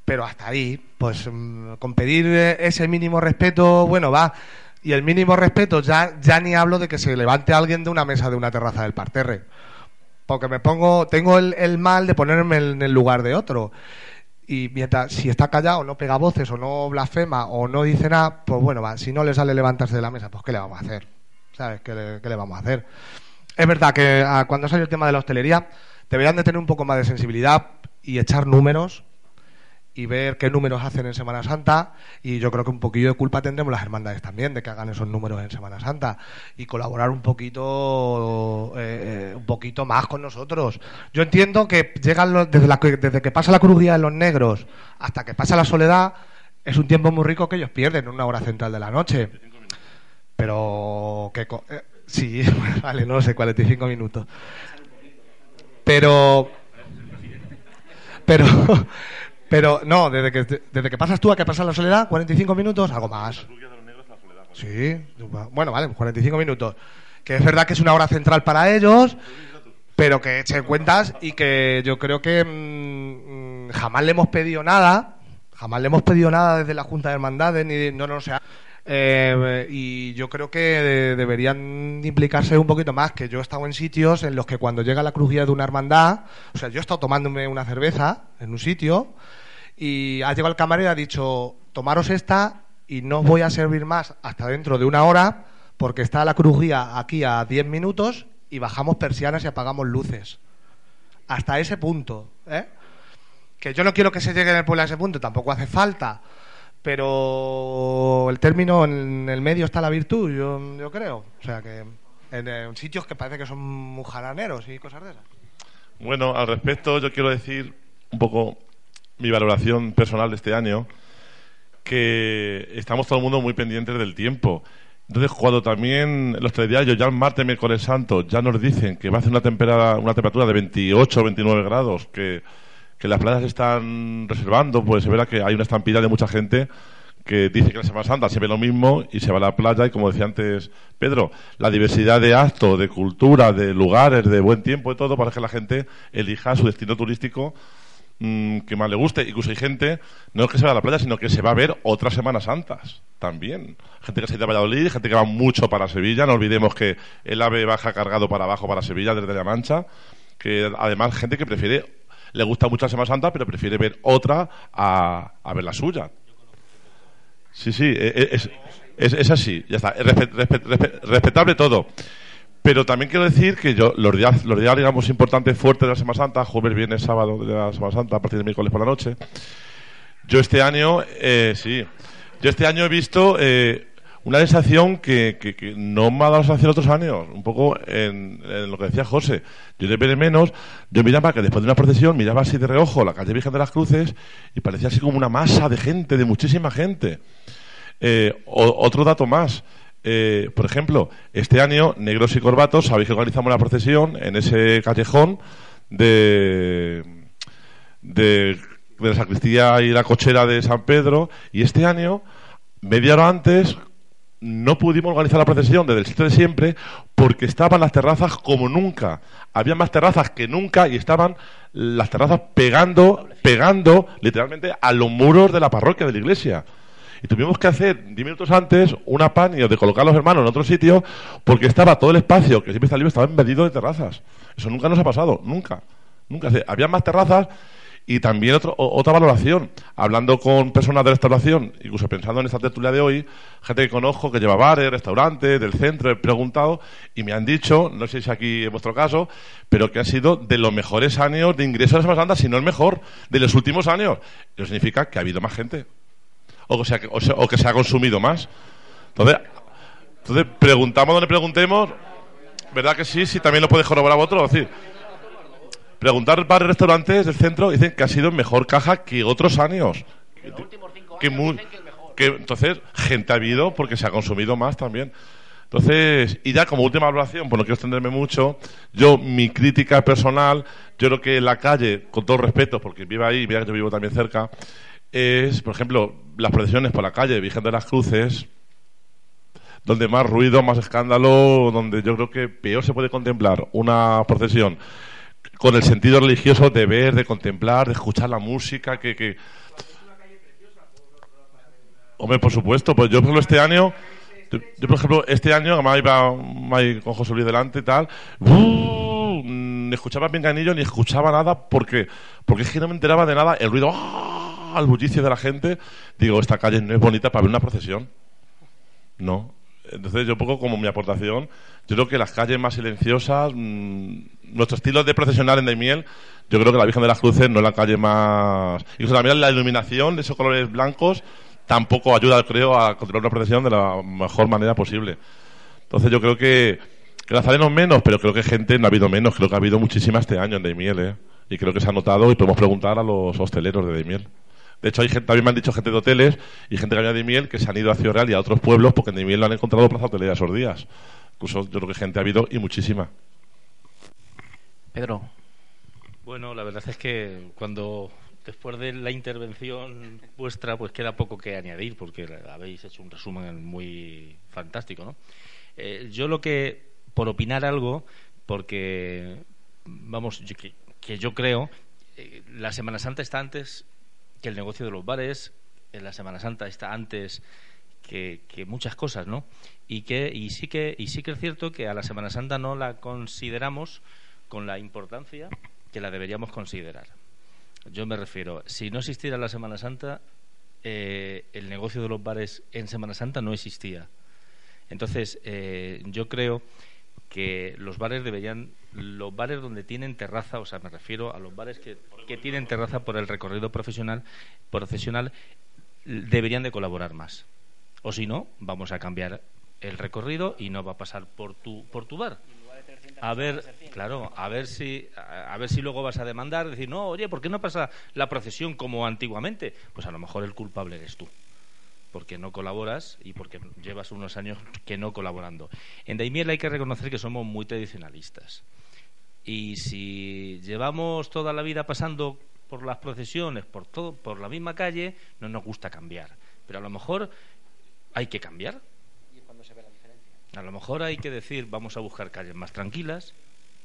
S12: Pero hasta ahí, pues mm, con pedir ese mínimo respeto, bueno, va. Y el mínimo respeto, ya, ya ni hablo de que se levante alguien de una mesa de una terraza del parterre porque me pongo, tengo el, el mal de ponerme en el lugar de otro. Y mientras, si está callado, no pega voces o no blasfema o no dice nada, pues bueno, va, si no le sale levantarse de la mesa, pues ¿qué le vamos a hacer? ¿Sabes? ¿Qué le, qué le vamos a hacer? Es verdad que ah, cuando salió el tema de la hostelería, deberían de tener un poco más de sensibilidad y echar números y ver qué números hacen en Semana Santa y yo creo que un poquillo de culpa tendremos las hermandades también de que hagan esos números en Semana Santa y colaborar un poquito eh, eh, un poquito más con nosotros. Yo entiendo que llegan los- desde, la, desde que pasa la crujía de los negros hasta que pasa la soledad es un tiempo muy rico que ellos pierden en una hora central de la noche. Pero que eh, sí vale no sé 45 minutos. Pero pero pero no desde que desde que pasas tú a que pasa la soledad 45 minutos algo más. Sí bueno vale 45 minutos. Que es verdad que es una hora central para ellos pero que echen cuentas y que yo creo que mm, mm, jamás le hemos pedido nada jamás le hemos pedido nada desde la Junta de Hermandades ni no no sé eh, y yo creo que de- deberían implicarse un poquito más, que yo he estado en sitios en los que cuando llega la crujía de una hermandad, o sea, yo he estado tomándome una cerveza en un sitio y ha llegado el camarero y ha dicho, tomaros esta y no os voy a servir más hasta dentro de una hora porque está la crujía aquí a 10 minutos y bajamos persianas y apagamos luces. Hasta ese punto, ¿eh? Que yo no quiero que se llegue en el pueblo a ese punto, tampoco hace falta pero el término en el medio está la virtud, yo, yo creo. O sea que en, en sitios que parece que son muy jaraneros y cosas de esas.
S1: Bueno, al respecto, yo quiero decir un poco mi valoración personal de este año, que estamos todo el mundo muy pendientes del tiempo. Entonces, cuando también los telediarios, ya el martes, miércoles santo, ya nos dicen que va a hacer una, temperatura una temperatura de 28 o 29 grados, que, que las playas están reservando, pues se verá que hay una estampida de mucha gente que dice que la Semana Santa se ve lo mismo y se va a la playa y como decía antes Pedro, la diversidad de actos, de cultura, de lugares, de buen tiempo y todo para que la gente elija su destino turístico mm, que más le guste. Incluso hay gente, no es que se va a la playa, sino que se va a ver otras Semanas Santas también. Gente que se ha ido a Valladolid, gente que va mucho para Sevilla. No olvidemos que el AVE baja cargado para abajo para Sevilla desde La Mancha. Que además, gente que prefiere, le gusta mucho la Semana Santa, pero prefiere ver otra a, ver la suya. Sí, sí, e- e- es, es, así, ya está. Es respe- respe- respe- respetable todo. Pero también quiero decir que yo, los días, los días digamos, importantes, fuertes de la Semana Santa, jueves, viernes, sábado de la Semana Santa, a partir de miércoles por la noche, yo este año, eh, sí, yo este año he visto eh, una sensación que, no me ha dado sensación otros años, un poco en, lo que decía José. Yo de menos, yo miraba que después de una procesión miraba así de reojo la calle Virgen de las Cruces y parecía así como una masa de gente, de muchísima gente. Eh, otro dato más. Eh, por ejemplo, este año, Negros y Corbatos, sabéis que organizamos la procesión en ese callejón de, de, de la sacristía y la cochera de San Pedro. Y este año, media antes, no pudimos organizar la procesión desde el sitio de siempre porque estaban las terrazas como nunca. Había más terrazas que nunca y estaban las terrazas pegando, pegando literalmente a los muros de la parroquia, de la iglesia. Y tuvimos que hacer, diez minutos antes, una panio de colocar a los hermanos en otro sitio porque estaba todo el espacio que siempre está libre, estaba embedido de terrazas. Eso nunca nos ha pasado, nunca. Nunca. Había más terrazas y también otro, otra valoración, hablando con personas de restauración, incluso pensando en esta tertulia de hoy, gente que conozco que lleva bares, restaurantes, del centro, he preguntado y me han dicho, no sé si aquí es vuestro caso, pero que ha sido de los mejores años de ingreso a la Semana Santa, si no el mejor, de los últimos años. Eso significa que ha habido más gente. O que, sea, o, sea- o que se ha consumido más. Entonces, entonces, preguntamos donde preguntemos, ¿verdad que sí? Sí, también lo puede corroborar vosotros. Es decir, preguntar bares restaurantes del centro dicen que ha sido mejor caja que otros años. Que mu- que entonces gente ha habido porque se ha consumido más también. Entonces, y ya como última evaluación, pues no quiero extenderme mucho, yo, mi crítica personal, yo creo que la calle, con todo respeto, porque vivo ahí, mira que yo vivo también cerca, es, por ejemplo, las procesiones por la calle, Virgen de las Cruces, donde más ruido, más escándalo, donde yo creo que peor se puede contemplar una procesión con el sentido religioso de ver, de contemplar, de escuchar la música, que... que... Hombre, por supuesto, pues yo por ejemplo este año, yo, por ejemplo este año, además iba iba con José Luis delante y tal, ¡uh! ni escuchaba pinganillo ni escuchaba nada porque porque es que no me enteraba de nada, el ruido, el bullicio de la gente, digo, esta calle no es bonita para ver una procesión. No. Entonces, yo un poco como mi aportación, yo creo que las calles más silenciosas, mm, nuestro estilo de procesionar en Daimiel, yo creo que la Virgen de las Cruces no es la calle más... Incluso también la iluminación de esos colores blancos tampoco ayuda, creo, a controlar una procesión de la mejor manera posible. Entonces, yo creo que, que nazarenos menos, pero creo que gente no ha habido menos, creo que ha habido muchísima este año en Daimiel, ¿eh? Y creo que se ha notado y podemos preguntar a los hosteleros de Daimiel. De hecho, hay gente, también me han dicho gente de hoteles y gente que había de miel que se han ido a Ciudad Real y a otros pueblos porque en miel lo han encontrado plaza hotelera esos días. Incluso yo creo que gente ha habido y muchísima.
S3: Pedro.
S4: Bueno, la verdad es que cuando después de la intervención vuestra, pues queda poco que añadir, porque habéis hecho un resumen muy fantástico, ¿no? Eh, yo lo que, por opinar algo, porque, vamos, yo- que, que yo creo, eh, la Semana Santa está antes que el negocio de los bares, en la Semana Santa está antes que, muchas cosas, ¿no? Y que y sí que y sí que es cierto que a la Semana Santa no la consideramos con la importancia que la deberíamos considerar. Yo me refiero, si no existiera la Semana Santa, eh, el negocio de los bares en Semana Santa no existía. Entonces, eh, yo creo que los bares deberían, los bares donde tienen terraza, o sea, me refiero a los bares que, que tienen terraza por el recorrido profesional, profesional, deberían de colaborar más. O si no, vamos a cambiar el recorrido y no va a pasar por tu, por tu bar. A ver, claro, a ver si a ver si luego vas a demandar, decir, no, oye, ¿por qué no pasa la procesión como antiguamente? Pues a lo mejor el culpable eres tú porque no colaboras y porque llevas unos años que no colaborando. En Daimiel hay que reconocer que somos muy tradicionalistas. Y si llevamos toda la vida pasando por las procesiones, por todo, por la misma calle, no nos gusta cambiar. Pero a lo mejor hay que cambiar. A lo mejor hay que decir, vamos a buscar calles más tranquilas,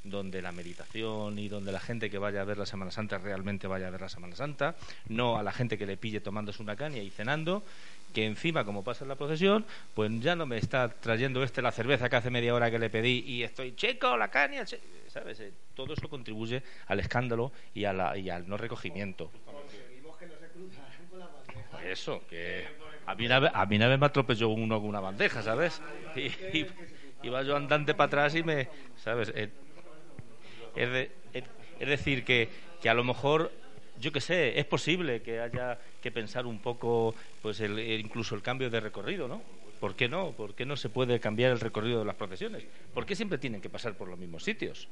S4: donde la meditación y donde la gente que vaya a ver la Semana Santa realmente vaya a ver la Semana Santa, no a la gente que le pille tomándose una caña y cenando, que encima, como pasa en la procesión, pues ya no me está trayendo este la cerveza que hace media hora que le pedí y estoy, chico, la caña, che-". ¿sabes? Eh, Todo eso contribuye al escándalo y, a la- y al no recogimiento. Pues eso, que a mí, una vez, a mí una vez me atropelló uno con una bandeja, ¿sabes? Y, y- iba yo andante para atrás y me, ¿sabes? Eh, es- es decir, que, que a lo mejor, yo qué sé, es posible que haya que pensar un poco, pues el, incluso el cambio de recorrido, ¿no? ¿Por qué no? ¿Por qué no se puede cambiar el recorrido de las procesiones? ¿Por qué siempre tienen que pasar por los mismos sitios?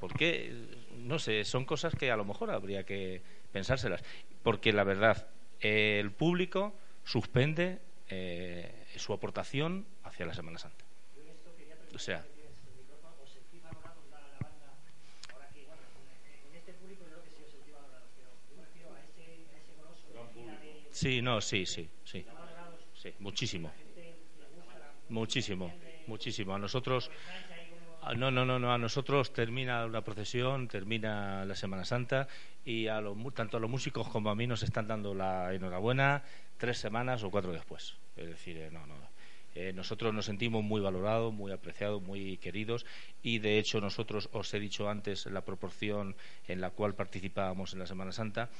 S4: ¿Por qué? No sé, son cosas que a lo mejor habría que pensárselas. Porque la verdad, el público suspende eh, su aportación hacia la Semana Santa. O sea, sí, no, sí, sí, sí. Sí, muchísimo. Muchísimo, muchísimo. A nosotros, no, no, no, no, a nosotros termina una procesión, termina la Semana Santa y a los, tanto a los músicos como a mí nos están dando la enhorabuena tres semanas o cuatro después. Es decir, eh, no, no. Eh, nosotros nos sentimos muy valorados, muy apreciados, muy queridos y de hecho nosotros, os he dicho antes, la proporción en la cual participábamos en la Semana Santa,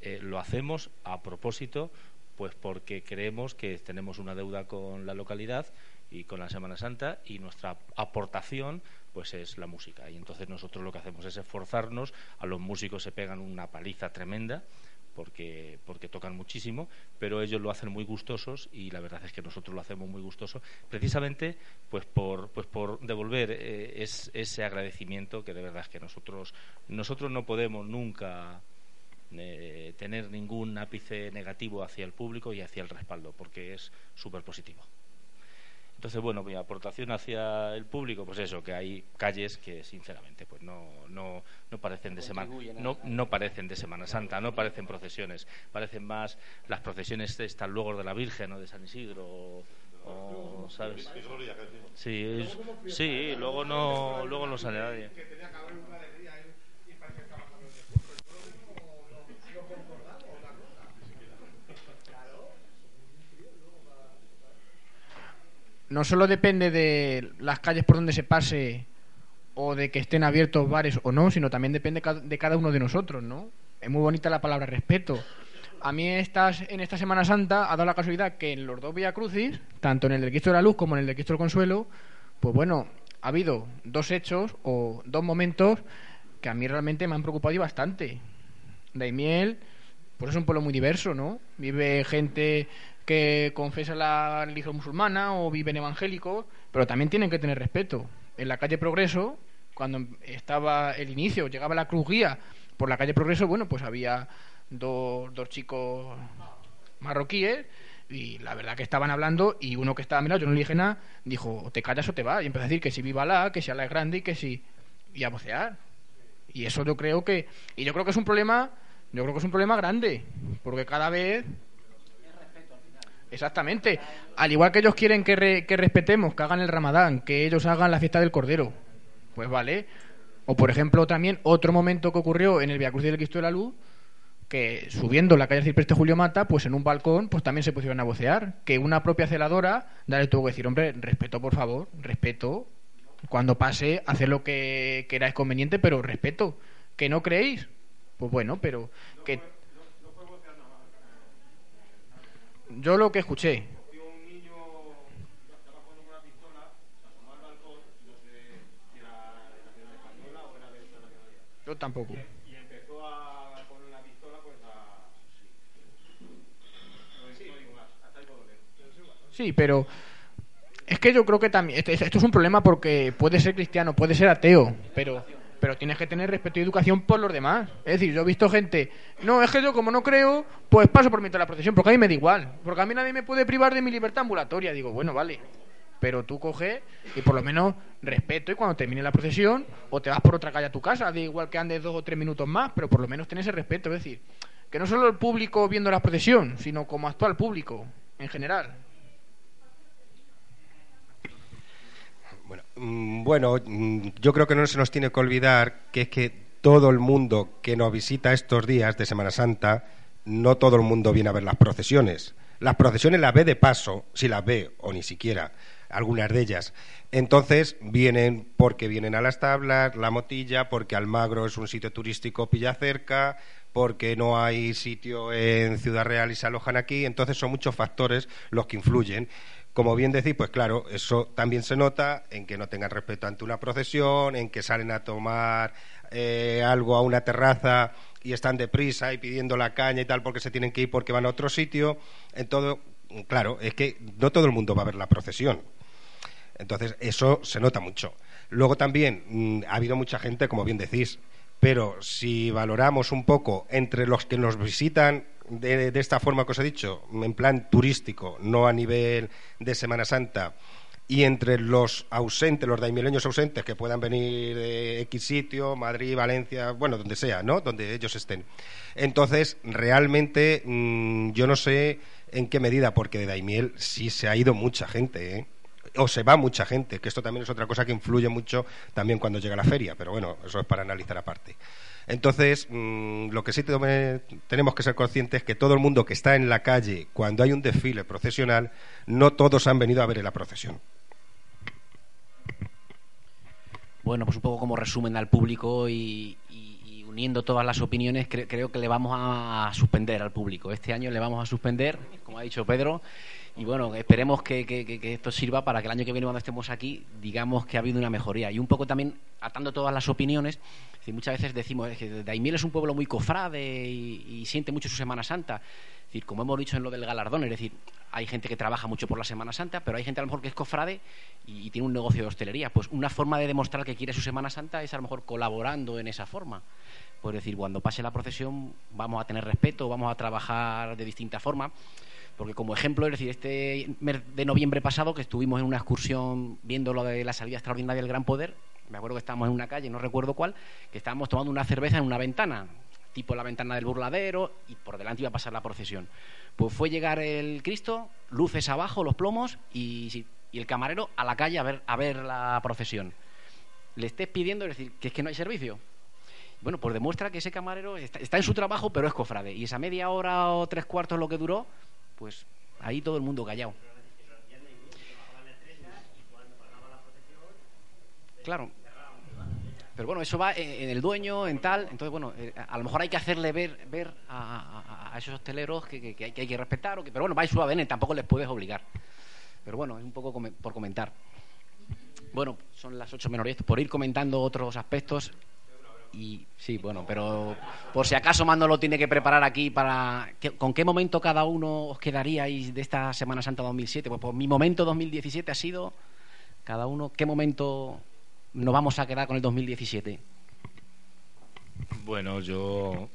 S4: eh, lo hacemos a propósito, pues porque creemos que tenemos una deuda con la localidad y con la Semana Santa y nuestra aportación pues es la música. Y entonces nosotros lo que hacemos es esforzarnos. A los músicos se pegan una paliza tremenda porque porque tocan muchísimo pero ellos lo hacen muy gustosos y la verdad es que nosotros lo hacemos muy gustoso precisamente pues por pues por devolver eh, es- ese agradecimiento que de verdad es que nosotros nosotros no podemos nunca eh, tener ningún ápice negativo hacia el público y hacia el respaldo, porque es súper positivo. Entonces, bueno, mi aportación hacia el público, pues eso, que hay calles que sinceramente pues no, no, no parecen de semana no, no parecen de Semana Santa, no parecen procesiones, parecen más las procesiones estas luego de la Virgen o de San Isidro o, o, ¿sabes? Sí, es- sí, luego no luego no sale nadie.
S5: No solo depende de las calles por donde se pase o de que estén abiertos bares o no, sino también depende de cada uno de nosotros, ¿no? Es muy bonita la palabra respeto. A mí estas, en esta Semana Santa ha dado la casualidad que en los dos Vía Crucis, tanto en el del Cristo de la Luz como en el del Cristo del Consuelo, pues bueno, ha habido dos hechos o dos momentos que a mí realmente me han preocupado y bastante. Daimiel, pues es un pueblo muy diverso, ¿no? Vive gente que confesa la religión musulmana o viven evangélicos, pero también tienen que tener respeto. En la calle Progreso, cuando estaba el inicio, llegaba la cruz guía por la calle Progreso, bueno, pues había dos, dos chicos marroquíes y la verdad que estaban hablando y uno que estaba mirando, yo no le dije nada, dijo, o te callas o te vas. Y empezó a decir que si viva la, que si Alá es grande y que si... y a vocear. Y eso yo creo que... Y yo creo que es un problema, yo creo que es un problema grande, porque cada vez... Exactamente. Al igual que ellos quieren que, re- que respetemos, que hagan el ramadán, que ellos hagan la fiesta del cordero. Pues vale. O por ejemplo también otro momento que ocurrió en el Via Cruz del Cristo de la Luz, que subiendo la calle Cipreste Julio Mata, pues en un balcón, pues también se pusieron a vocear. Que una propia celadora, dale tuvo que decir, hombre, respeto por favor, respeto. Cuando pase, hacer lo que queráis conveniente, pero respeto. ¿Que no creéis? Pues bueno, pero que... Yo lo que escuché. Yo tampoco.
S11: Y empezó a con la pistola pues a... Sí. No, digo más, hasta ahí puedo leer.
S5: Sí, pero es que yo creo que también esto, esto es un problema porque puede ser cristiano, puede ser ateo, pero pero tienes que tener respeto y educación por los demás. Es decir, yo he visto gente, no, es que yo como no creo, pues paso por mitad de la procesión, porque a mí me da igual, porque a mí nadie me puede privar de mi libertad ambulatoria. Digo, bueno, vale, pero tú coges y por lo menos respeto y cuando termine la procesión o te vas por otra calle a tu casa, da igual que andes dos o tres minutos más, pero por lo menos tenés ese respeto. Es decir, que no solo el público viendo la procesión, sino como actúa el público en general.
S10: Bueno, mm, bueno, mm, yo creo que no se nos tiene que olvidar que es que todo el mundo que nos visita estos días de Semana Santa, no todo el mundo viene a ver las procesiones. Las procesiones las ve de paso, si las ve, o ni siquiera, algunas de ellas. Entonces vienen porque vienen a las tablas, la motilla, porque Almagro es un sitio turístico pilla cerca, porque no hay sitio en Ciudad Real y se alojan aquí. Entonces son muchos factores los que influyen. Como bien decís, pues claro, eso también se nota en que no tengan respeto ante una procesión, en que salen a tomar eh, algo a una terraza y están deprisa y pidiendo la caña y tal porque se tienen que ir porque van a otro sitio. En todo, claro, es que no todo el mundo va a ver la procesión. Entonces, eso se nota mucho. Luego también mm, ha habido mucha gente, como bien decís, pero si valoramos un poco entre los que nos visitan de, de esta forma que os he dicho, en plan turístico, no a nivel de Semana Santa, y entre los ausentes, los daimileños ausentes que puedan venir de X sitio, Madrid, Valencia, bueno, donde sea, ¿no? Donde ellos estén. Entonces, realmente, mm, yo no sé en qué medida, porque de Daimiel sí se ha ido mucha gente, ¿eh? o se va mucha gente, que esto también es otra cosa que influye mucho también cuando llega la feria, pero bueno, eso es para analizar aparte. Entonces, mm, lo que sí tenemos que ser conscientes es que todo el mundo que está en la calle cuando hay un desfile procesional, no todos han venido a ver la procesión.
S3: Bueno, pues un poco como resumen al público y uniendo todas las opiniones, cre- creo que le vamos a suspender al público. Este año le vamos a suspender, como ha dicho Pedro, y bueno, esperemos que, que- que- esto sirva para que el año que viene cuando estemos aquí digamos que ha habido una mejoría. Y un poco también atando todas las opiniones, muchas veces decimos que Daimiel es un pueblo muy cofrade y, y siente mucho su Semana Santa. Decir, como hemos dicho en lo del galardón, es decir, hay gente que trabaja mucho por la Semana Santa, pero hay gente a lo mejor que es cofrade y, y tiene un negocio de hostelería. Pues una forma de demostrar que quiere su Semana Santa es a lo mejor colaborando en esa forma. Pues decir, cuando pase la procesión vamos a tener respeto, vamos a trabajar de distinta forma. Porque como ejemplo, es decir, este mes de noviembre pasado que estuvimos en una excursión viendo lo de la salida extraordinaria del Gran Poder, me acuerdo que estábamos en una calle, no recuerdo cuál, que estábamos tomando una cerveza en una ventana, tipo la ventana del burladero, y por delante iba a pasar la procesión. Pues fue llegar el Cristo, luces abajo, los plomos, y, y el camarero a la calle a ver, a ver la procesión. Le estés pidiendo, es decir, que es que no hay servicio. Bueno, pues demuestra que ese camarero está, está en su trabajo, pero es cofrade. Y esa media hora o tres cuartos lo que duró, pues ahí todo el mundo callado. Claro. Pero bueno, eso va en, el dueño, en tal. Entonces, bueno, eh, a lo mejor hay que hacerle ver, ver a, esos hosteleros que, que- que hay, que respetar. O que, pero bueno, vais suave, tampoco les puedes obligar. Pero bueno, es un poco por comentar. Bueno, son las ocho menos. Por ir comentando otros aspectos. Y sí, bueno, pero por si acaso Mando lo tiene que preparar aquí para... ¿qué- ¿Con qué momento cada uno os quedaríais de esta Semana Santa 2007? Pues, pues mi momento 2017 ha sido... Cada uno, ¿qué momento nos vamos a quedar con el 2017?
S4: Bueno, yo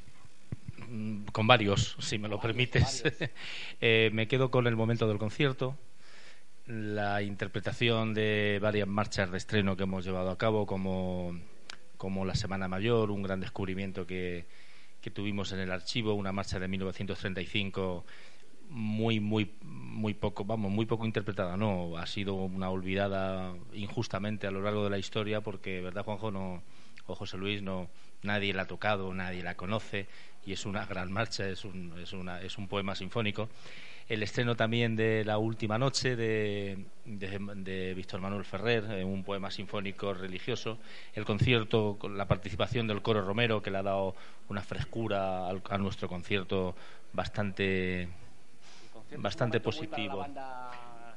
S4: mm, con varios, si me lo permites. Eh, me quedo con el momento del concierto, la interpretación de varias marchas de estreno que hemos llevado a cabo, como, como la Semana Mayor, un gran descubrimiento que, que tuvimos en el archivo, una marcha de 1935 muy muy muy poco vamos muy poco interpretada no ha sido una olvidada injustamente a lo largo de la historia porque verdad Juanjo no o José Luis no nadie la ha tocado nadie la conoce y es una gran marcha es un es una es un poema sinfónico el estreno también de la última noche de, de, de Víctor Manuel Ferrer eh, un poema sinfónico religioso el concierto con la participación del coro Romero que le ha dado una frescura al- a nuestro concierto bastante bastante positivo.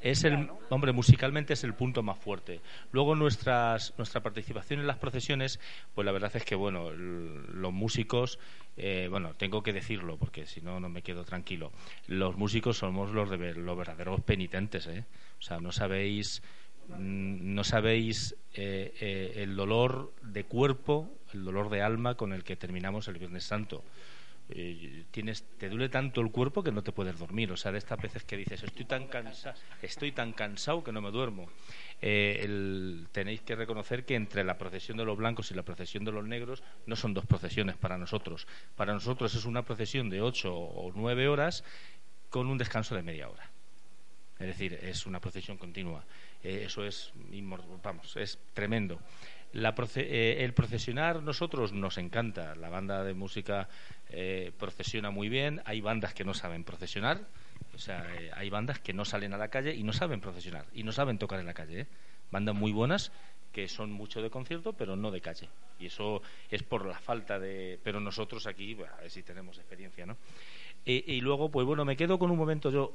S4: Es el, hombre, musicalmente es el punto más fuerte. Luego nuestras, nuestra participación en las procesiones, pues la verdad es que, bueno, los músicos, eh, bueno, tengo que decirlo porque si no, no me quedo tranquilo. Los músicos somos los, de, los verdaderos penitentes, ¿eh? O sea, no sabéis, mm, no sabéis eh, eh, el dolor de cuerpo, el dolor de alma con el que terminamos el Viernes Santo eh, tienes te duele tanto el cuerpo que no te puedes dormir o sea de estas veces que dices estoy tan cansado estoy tan cansado que no me duermo Eh, el- tenéis que reconocer que entre la procesión de los blancos y la procesión de los negros no son dos procesiones para nosotros para nosotros es una procesión de ocho o nueve horas con un descanso de media hora es decir, es una procesión continua. Eh, eso es, vamos, es tremendo. La proce- eh, el procesionar nosotros nos encanta. La banda de música eh, procesiona muy bien. Hay bandas que no saben procesionar. O sea, eh, hay bandas que no salen a la calle y no saben procesionar y no saben tocar en la calle. ¿eh? Bandas muy buenas que son mucho de concierto, pero no de calle. Y eso es por la falta de. Pero nosotros aquí, bah, a ver si tenemos experiencia, ¿no? Y luego, pues bueno, me quedo con un momento yo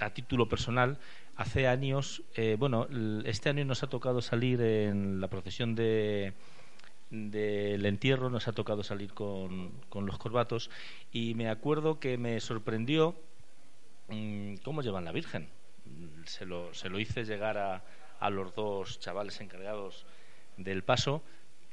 S4: a título personal, hace años, eh, bueno, este año nos ha tocado salir en la procesión de del entierro, nos ha tocado salir con, con los corbatos y me acuerdo que me sorprendió mm, cómo llevan la Virgen. Se lo, se lo hice llegar a, los dos chavales encargados del paso,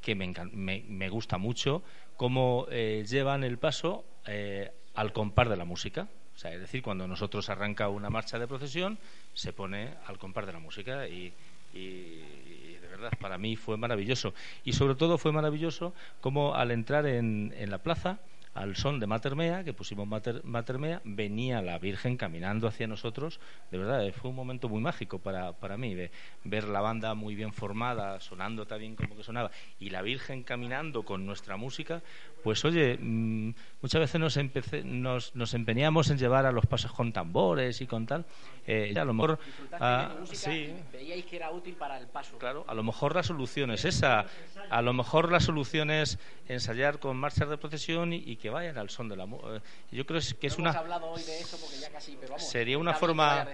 S4: que me, me, gusta mucho, cómo eh, llevan el paso eh, al compar de la música. O sea, es decir, cuando nosotros arranca una marcha de procesión, se pone al compar de la música y, y- y de verdad para mí fue maravilloso. Y sobre todo fue maravilloso como al entrar en, en la plaza al son de Matermea, que pusimos Mater, Matermea, venía la Virgen caminando hacia nosotros. De verdad, eh, fue un momento muy mágico para, para mí, ver la banda muy bien formada, sonando tan bien como que sonaba, y la Virgen caminando con nuestra música, pues oye, mm, muchas veces nos, empecé- nos, nos empeñamos en llevar a los pasos con tambores y con tal. Eh, a lo mejor... ah, sí,
S3: Veíais que era útil para el paso.
S4: Claro, a lo mejor la solución es esa. A lo mejor la solución es ensayar con marchas de procesión y, y que vayan al son de la eh, Yo creo que es
S3: No
S4: una
S3: hemos hablado hoy de eso porque ya casi, pero vamos,
S4: sería una forma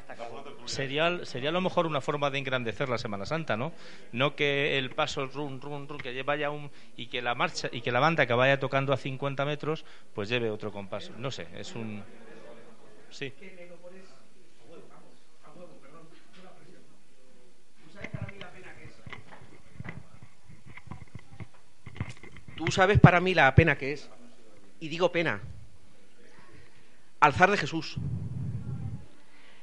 S4: sería sería a lo mejor una forma de engrandecer la Semana Santa, ¿no? No que el paso run run run que vaya un y que la marcha y que la banda que vaya tocando a 50 metros pues lleve otro compás. No sé, es un sí.
S13: Tú sabes para mí la pena que es. Y digo pena. Alzar de Jesús.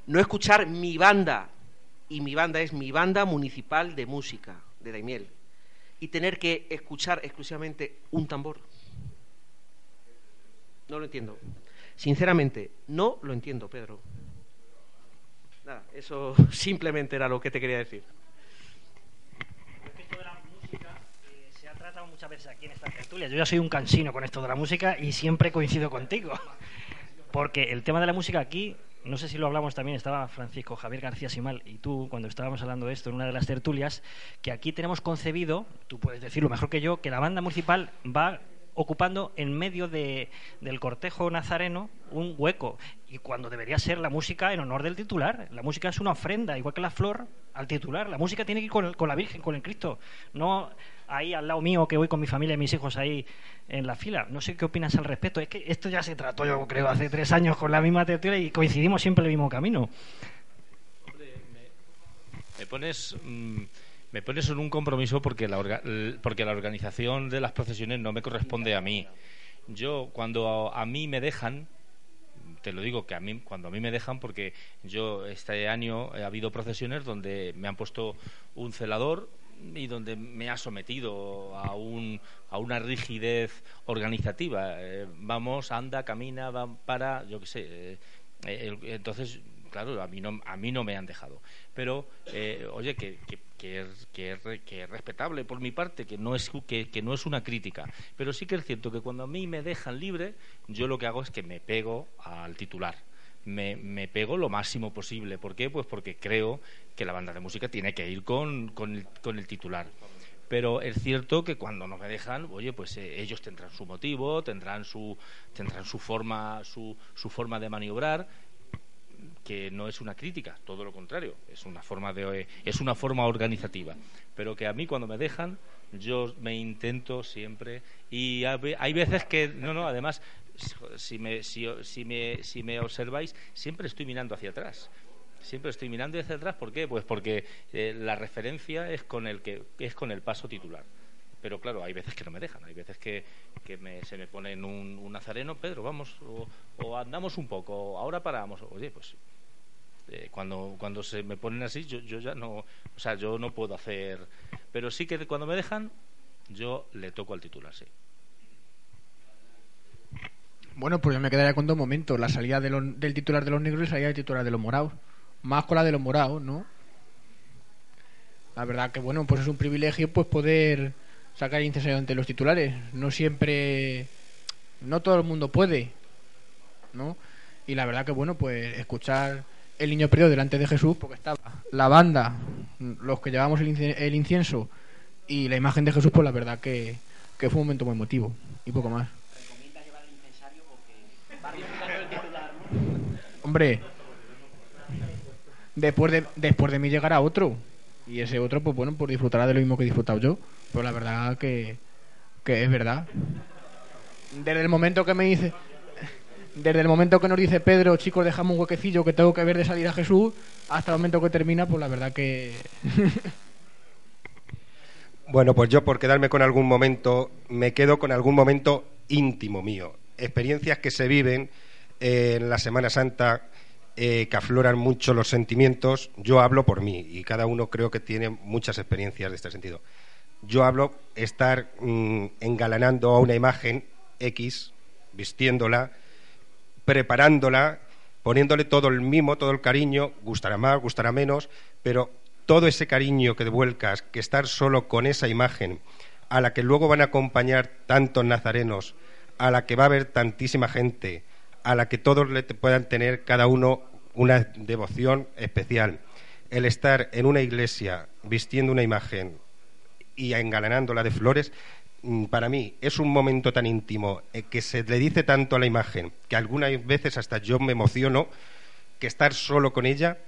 S13: No escuchar mi banda. Y mi banda es mi banda municipal de música de Daimiel. Y tener que escuchar exclusivamente un tambor. No lo entiendo. Sinceramente, no lo entiendo, Pedro. Nada, eso simplemente era lo que te quería decir.
S2: Esto de la música eh, se ha tratado muchas veces aquí en esta tertulia. Yo ya soy un cansino con esto de la música y siempre coincido contigo. Porque el tema de la música aquí, no sé si lo hablamos también, estaba Francisco Javier García Simal y tú cuando estábamos hablando de esto en una de las tertulias, que aquí tenemos concebido, tú puedes decirlo mejor que yo, que la banda municipal va ocupando en medio de- del cortejo nazareno un hueco. Y cuando debería ser la música en honor del titular la música es una ofrenda igual que la flor al titular. La música tiene que ir con, con la Virgen con el Cristo no ahí al lado mío que voy con mi familia y mis hijos ahí en la fila. No sé qué opinas al respecto. Es que esto ya se trató yo creo hace tres años con la misma tertulia y coincidimos siempre en el mismo camino.
S4: Me pones, mm, me pones en un compromiso porque la, orga- porque la organización de las procesiones no me corresponde a mí. Yo, cuando a, a mí me dejan, te lo digo que a mí, cuando a mí me dejan, porque yo este año ha habido procesiones donde me han puesto un celador y donde me ha sometido a, un, a una rigidez organizativa. Eh, vamos, anda, camina, va, para, yo qué sé. eh, eh, entonces, claro, a mí no, a no me han dejado. Pero, eh, oye, que, es- respetable por mi parte, que no, es, que, no es una crítica. Pero sí que es cierto que cuando a mí me dejan libre, yo lo que hago es que me pego al titular. Me, pego lo máximo posible. ¿Por qué? Pues porque creo que la banda de música tiene que ir con, con, el, con el titular. Pero es cierto que cuando no me dejan, oye, pues eh, ellos tendrán su motivo, tendrán su, tendrán su forma, su, su forma de maniobrar, que no es una crítica, todo lo contrario, es una forma de es una forma organizativa, pero que a mí cuando me dejan yo me intento siempre y hay veces que no no además si me si, si me si me observáis siempre estoy mirando hacia atrás. Siempre estoy mirando hacia atrás ¿por qué? pues porque eh, la referencia es con el que es con el paso titular. Pero claro, hay veces que no me dejan, hay veces que, que me- se me ponen un, un nazareno, Pedro, vamos, o, o andamos un poco, ahora paramos, oye, pues eh, cuando, cuando se me ponen así, yo, yo ya no, o sea, yo no puedo hacer, pero sí que cuando me dejan, yo le toco al titular, sí.
S5: Bueno, pues yo me quedaría con dos momentos. La salida del titular de los negros y la salida del titular de los morados. Más con la de los morados, ¿no? La verdad que, bueno, pues es un privilegio pues poder sacar incensario ante los titulares. No siempre... No todo el mundo puede, ¿no? Y la verdad que, bueno, pues escuchar el niño perdido delante de Jesús, porque estaba la banda, los que llevamos el, inci- el incienso y la imagen de Jesús, pues la verdad que, que fue un momento muy emotivo. Y poco más. Hombre, después de, después de mí llegará otro. Y ese otro, pues bueno, pues disfrutará de lo mismo que he disfrutado yo. Pero la verdad que, que es verdad. Desde el momento que me dice. Desde el momento que nos dice Pedro, chicos, dejamos un huequecillo que tengo que ver de salir a Jesús, hasta el momento que termina, pues la verdad que.
S10: Bueno, pues yo por quedarme con algún momento, me quedo con algún momento íntimo mío. Experiencias que se viven eh, en la Semana Santa, eh, que afloran mucho los sentimientos. Yo hablo por mí y cada uno creo que tiene muchas experiencias de este sentido. Yo hablo estar mm, engalanando a una imagen X vistiéndola, preparándola, poniéndole todo el mimo, todo el cariño, gustará más, gustará menos, pero todo ese cariño que devuelcas, que estar solo con esa imagen, a la que luego van a acompañar tantos nazarenos, a la que va a haber tantísima gente, a la que todos le puedan tener cada uno una devoción especial. El estar en una iglesia vistiendo una imagen y engalanándola de flores, para mí es un momento tan íntimo eh, que se le dice tanto a la imagen que algunas veces hasta yo me emociono que estar solo con ella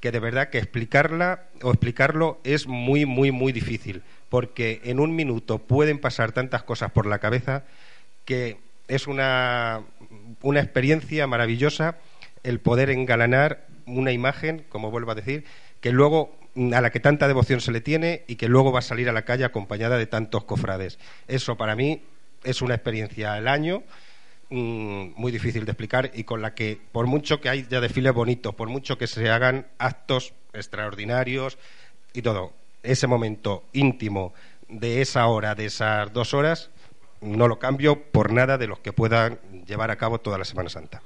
S10: que de verdad que explicarla o explicarlo es muy muy muy difícil porque en un minuto pueden pasar tantas cosas por la cabeza que es una, una experiencia maravillosa el poder engalanar una imagen, como vuelvo a decir, que luego a la que tanta devoción se le tiene y que luego va a salir a la calle acompañada de tantos cofrades. Eso para mí es una experiencia al año mm, muy difícil de explicar y con la que, por mucho que haya desfiles bonitos, por mucho que se hagan actos extraordinarios y todo, ese momento íntimo de esa hora, de esas dos horas, no lo cambio por nada de los que puedan llevar a cabo toda la Semana Santa.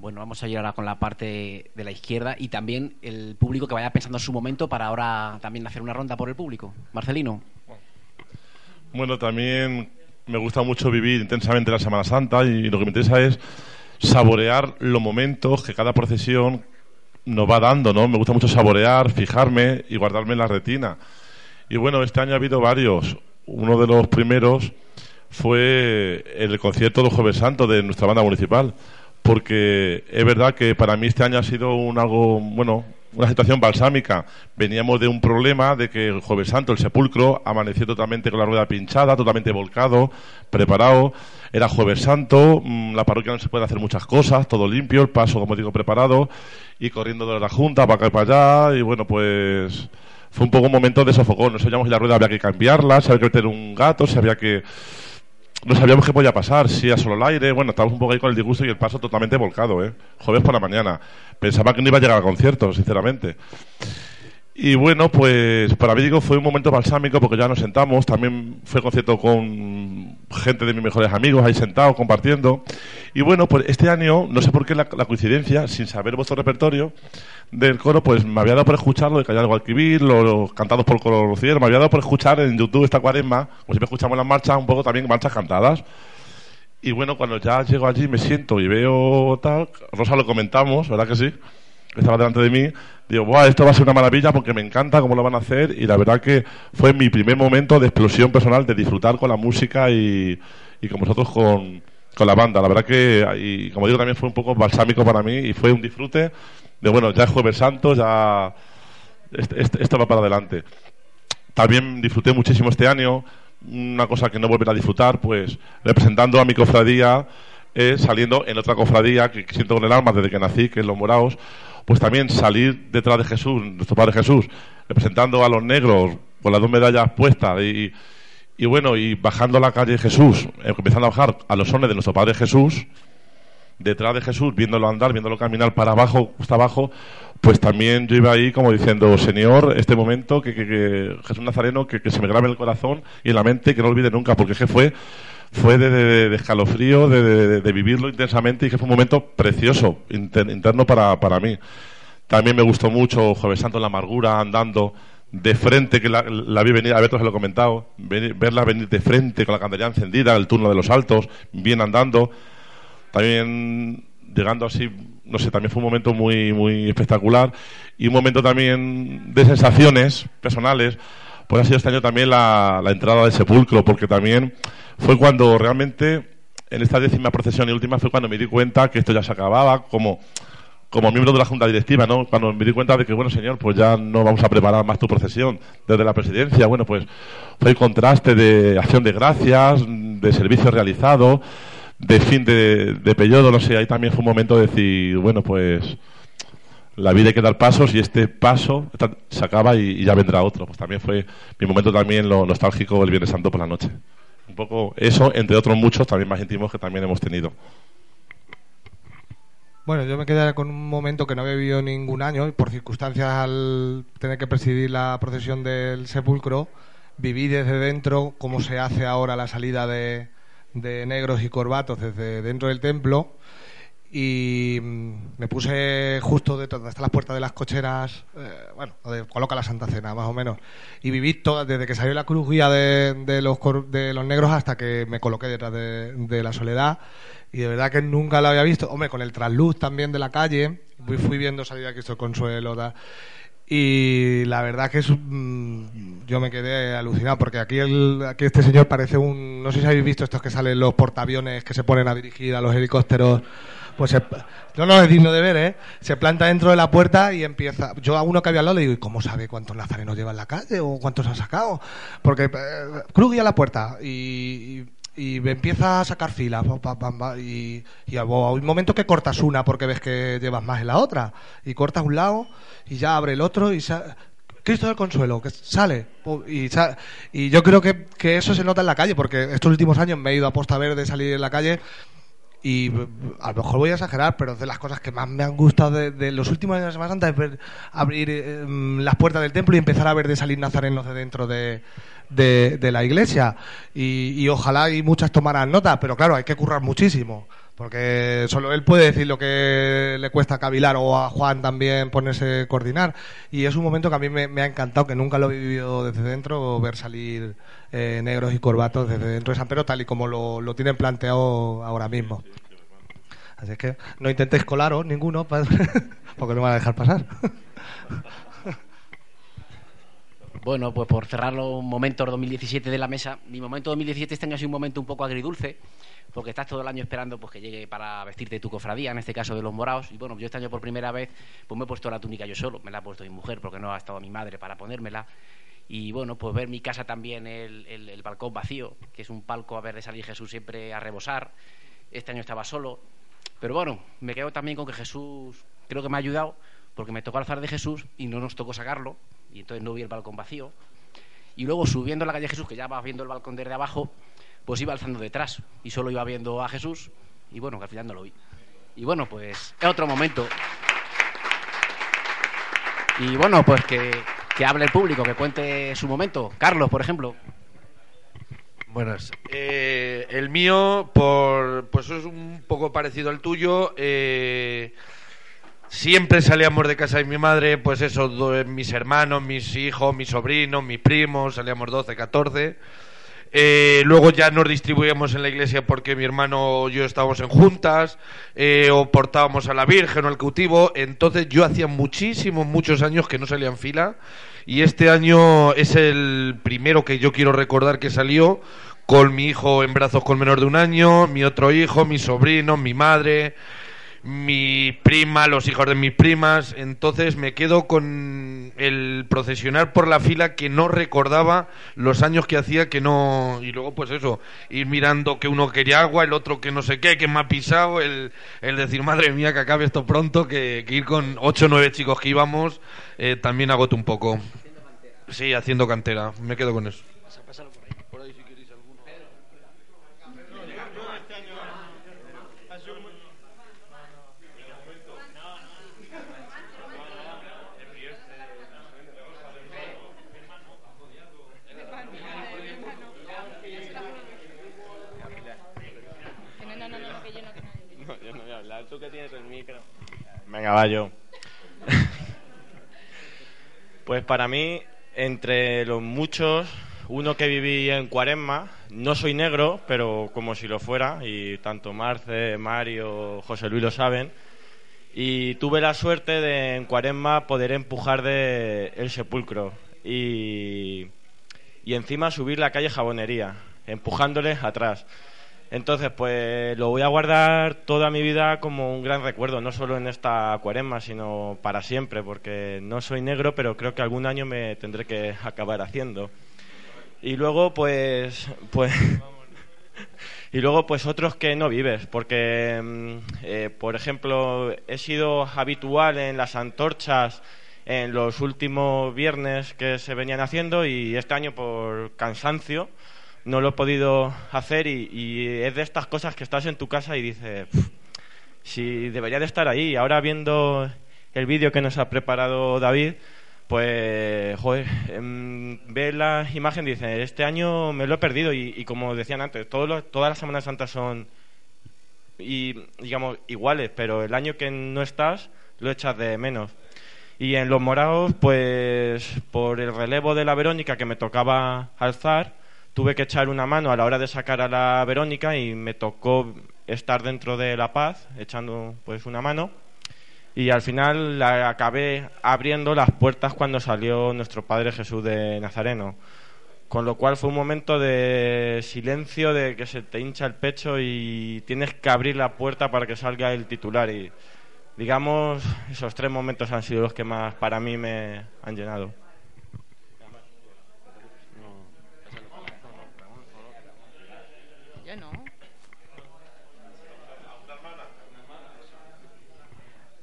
S3: Bueno, vamos a ir ahora con la parte de la izquierda y también el público que vaya pensando en su momento para ahora también hacer una ronda por el público. Marcelino.
S1: Bueno, también me gusta mucho vivir intensamente la Semana Santa y lo que me interesa es saborear los momentos que cada procesión nos va dando, ¿no? Me gusta mucho saborear, fijarme y guardarme en la retina. Y bueno, este año ha habido varios. Uno de los primeros fue el concierto del Jueves Santo de nuestra banda municipal porque es verdad que para mí este año ha sido un algo, bueno, una situación balsámica. Veníamos de un problema de que el Jueves Santo, el sepulcro, amaneció totalmente con la rueda pinchada, totalmente volcado, preparado. Era Jueves Santo, mm, la parroquia no se puede hacer muchas cosas, todo limpio, el paso, como digo, preparado, y corriendo de la Junta para acá y para allá, y bueno, pues fue un poco un momento de sofocón. No sabíamos si la rueda había que cambiarla, si había que meter un gato, si había que no sabíamos qué podía pasar, si a solo el aire, bueno, estábamos un poco ahí con el disgusto y el paso totalmente volcado, ¿eh? Jueves por la mañana. Pensaba que no iba a llegar al concierto, sinceramente. Y bueno, pues para mí digo fue un momento balsámico porque ya nos sentamos, también fue concierto con gente de mis mejores amigos ahí sentados, compartiendo. Y bueno, pues este año, no sé por qué la, coincidencia, sin saber vuestro repertorio del coro, pues me había dado por escucharlo de Callar Guadalquivir, los cantados por Coro Lucier, me había dado por escuchar en YouTube esta cuaresma, como siempre escuchamos las marchas, un poco también marchas cantadas. Y bueno, cuando ya llego allí, me siento y veo tal, Rosa lo comentamos, ¿verdad que sí? Estaba delante de mí, digo, Buah, esto va a ser una maravilla porque me encanta cómo lo van a hacer y la verdad que fue mi primer momento de explosión personal, de disfrutar con la música y, y con vosotros con, con la banda. La verdad que, como digo, también fue un poco balsámico para mí y fue un disfrute de, bueno, ya es Jueves Santo, ya esto va para adelante. También disfruté muchísimo este año, una cosa que no volveré a disfrutar, pues representando a mi cofradía, eh, saliendo en otra cofradía que, siento con el alma desde que nací, que es Los Moraos, pues también salir detrás de Jesús, nuestro Padre Jesús, representando a los negros con las dos medallas puestas y, y bueno, y bajando a la calle Jesús, eh, empezando a bajar a los sones de nuestro Padre Jesús, detrás de Jesús, viéndolo andar, viéndolo caminar para abajo, hasta abajo, pues también yo iba ahí como diciendo, Señor, este momento, que, que, Jesús Nazareno, que, se me grabe el corazón y la mente, que no olvide nunca, porque que fue, fue de, escalofrío, de, vivirlo intensamente y que fue un momento precioso, interno para, para mí. También me gustó mucho Jueves Santo la amargura, andando de frente, que la, vi venir, a ver, se lo he comentado, verla venir de frente con la candelera encendida, el turno de los altos, bien andando, también llegando así, no sé, también fue un momento muy, muy espectacular y un momento también de sensaciones personales, pues ha sido este año también la, entrada del sepulcro, porque también fue cuando realmente, en esta décima procesión y última, fue cuando me di cuenta que esto ya se acababa, como como miembro de la Junta Directiva, ¿no? Cuando me di cuenta de que, bueno, señor, pues ya no vamos a preparar más tu procesión desde la presidencia, bueno, pues fue el contraste de acción de gracias, de servicio realizado, de fin de, de periodo, no sé, ahí también fue un momento de decir, bueno, pues la vida hay que dar pasos y este paso se acaba y, ya vendrá otro. Pues también fue mi momento también lo nostálgico del Viernes Santo por la noche. Un poco eso, entre otros muchos también más íntimos que también hemos tenido.
S12: Bueno, yo me quedé con un momento que no había vivido ningún año y por circunstancias al tener que presidir la procesión del sepulcro, viví desde dentro cómo se hace ahora la salida de, de negros y corbatos desde dentro del templo y mm, me puse justo de donde las puertas de las cocheras, eh, bueno, coloca la Santa Cena, más o menos. Y viví toda, desde que salió la cruz guía de, de los, de los negros hasta que me coloqué detrás de, la soledad. Y de verdad que nunca lo había visto. Hombre, con el trasluz también de la calle, fui, viendo salir a Cristo Consuelo. Y la verdad que es, yo me quedé alucinado porque aquí, el, aquí este señor parece un... No sé si habéis visto estos que salen los portaaviones que se ponen a dirigir a los helicópteros. Pues se- no, no, es digno de ver, ¿eh? Se planta dentro de la puerta y empieza... Yo a uno que había al lado le digo, ¿y cómo sabe cuántos nazarenos lleva en la calle o cuántos ha sacado? Porque eh, Cruz guía la puerta y y empieza a sacar filas y, y hay un momento que cortas una porque ves que llevas más en la otra y cortas un lado y ya abre el otro y sa- Cristo del Consuelo que sale y, y yo creo que, que eso se nota en la calle porque estos últimos años me he ido a posta verde salir en la calle y a lo mejor voy a exagerar, pero de las cosas que más me han gustado de, los últimos años de Semana Santa es ver abrir eh, mm, las puertas del templo y empezar a ver de salir nazarenos de dentro de, de, de la iglesia. Y, y ojalá y muchas tomaran nota, pero claro, hay que currar muchísimo. Porque solo él puede decir lo que le cuesta Cavilar o a Juan también ponerse a coordinar. Y es un momento que a mí me, ha encantado, que nunca lo he vivido desde dentro, ver salir eh, negros y corbatos desde dentro de San Pedro, tal y como lo, lo tienen planteado ahora mismo. Así es que no intentéis colaros ninguno, porque no me van a dejar pasar.
S3: Bueno, pues por cerrar los momentos 2017 de la mesa, mi momento 2017 este año ha sido un momento un poco agridulce, porque estás todo el año esperando pues que llegue para vestirte tu cofradía, en este caso de los morados, y bueno, yo este año por primera vez pues me he puesto la túnica yo solo, me la ha puesto mi mujer porque no ha estado mi madre para ponérmela, y bueno, pues ver mi casa también, el, el- balcón vacío, que es un palco a ver de salir Jesús siempre a rebosar, este año estaba solo, pero bueno, me quedo también con que Jesús creo que me ha ayudado, porque me tocó alzar de Jesús y no nos tocó sacarlo, y entonces no vi el balcón vacío. Y luego subiendo la calle Jesús, que ya vas viendo el balcón desde abajo, pues iba alzando detrás y solo iba viendo a Jesús y bueno, que al final no lo vi. Y bueno, pues es otro momento. Y bueno, pues que, que hable el público, que cuente su momento. Carlos, por ejemplo.
S14: Buenas. Eh, el mío, por, pues es un poco parecido al tuyo. eh, siempre salíamos de casa de mi madre, pues eso, mis hermanos, mis hijos, mis sobrinos, mis primos, salíamos 12, 14. Eh, luego ya nos distribuíamos en la iglesia porque mi hermano y yo estábamos en juntas, eh, o portábamos a la Virgen o al cautivo. Entonces yo hacía muchísimos, muchos años que no salía en fila. Y este año es el primero que yo quiero recordar que salió con mi hijo en brazos con menor de un año, mi otro hijo, mi sobrino, mi madre, mi prima, los hijos de mis primas. Entonces me quedo con el procesionar por la fila que no recordaba los años que hacía que no. Y luego, pues eso, ir mirando que uno quería agua, el otro que no sé qué, que me ha pisado, el, el decir, madre mía, que acabe esto pronto, que, que ir con ocho o nueve chicos que íbamos eh, también agoto un poco. Sí, haciendo cantera. Me quedo con eso.
S15: No, yo no voy a hablar. Tú que tienes el micro. Venga, va yo. Pues para mí, entre los muchos, uno que viví en Cuaresma, no soy negro, pero como si lo fuera, y tanto Marce, Mario, José Luis lo saben, y tuve la suerte de en Cuaresma poder empujar de el sepulcro y, y encima subir la calle Jabonería, empujándoles atrás. Entonces, pues lo voy a guardar toda mi vida como un gran recuerdo, no solo en esta cuaresma, sino para siempre, porque no soy negro, pero creo que algún año me tendré que acabar haciendo. Y luego, pues, pues, y luego, pues otros que no vives, porque, mm, eh, por ejemplo, he sido habitual en las antorchas en los últimos viernes que se venían haciendo y este año por cansancio no lo he podido hacer y, es de estas cosas que estás en tu casa y dices, "Pf, si debería de estar ahí. Ahora viendo el vídeo que nos ha preparado David, pues, joder, em, ve la imagen y dice, este año me lo he perdido y, como decían antes, todas las Semanas Santas son, y, digamos, iguales, pero el año que no estás lo echas de menos. Y en los morados, pues por el relevo de la Verónica que me tocaba alzar, tuve que echar una mano a la hora de sacar a la Verónica y me tocó estar dentro de la paz, echando pues una mano. Y al final la acabé abriendo las puertas cuando salió nuestro Padre Jesús de Nazareno. Con lo cual fue un momento de silencio, de que se te hincha el pecho y tienes que abrir la puerta para que salga el titular. Y digamos, esos tres momentos han sido los que más para mí me han llenado.
S16: Yo no.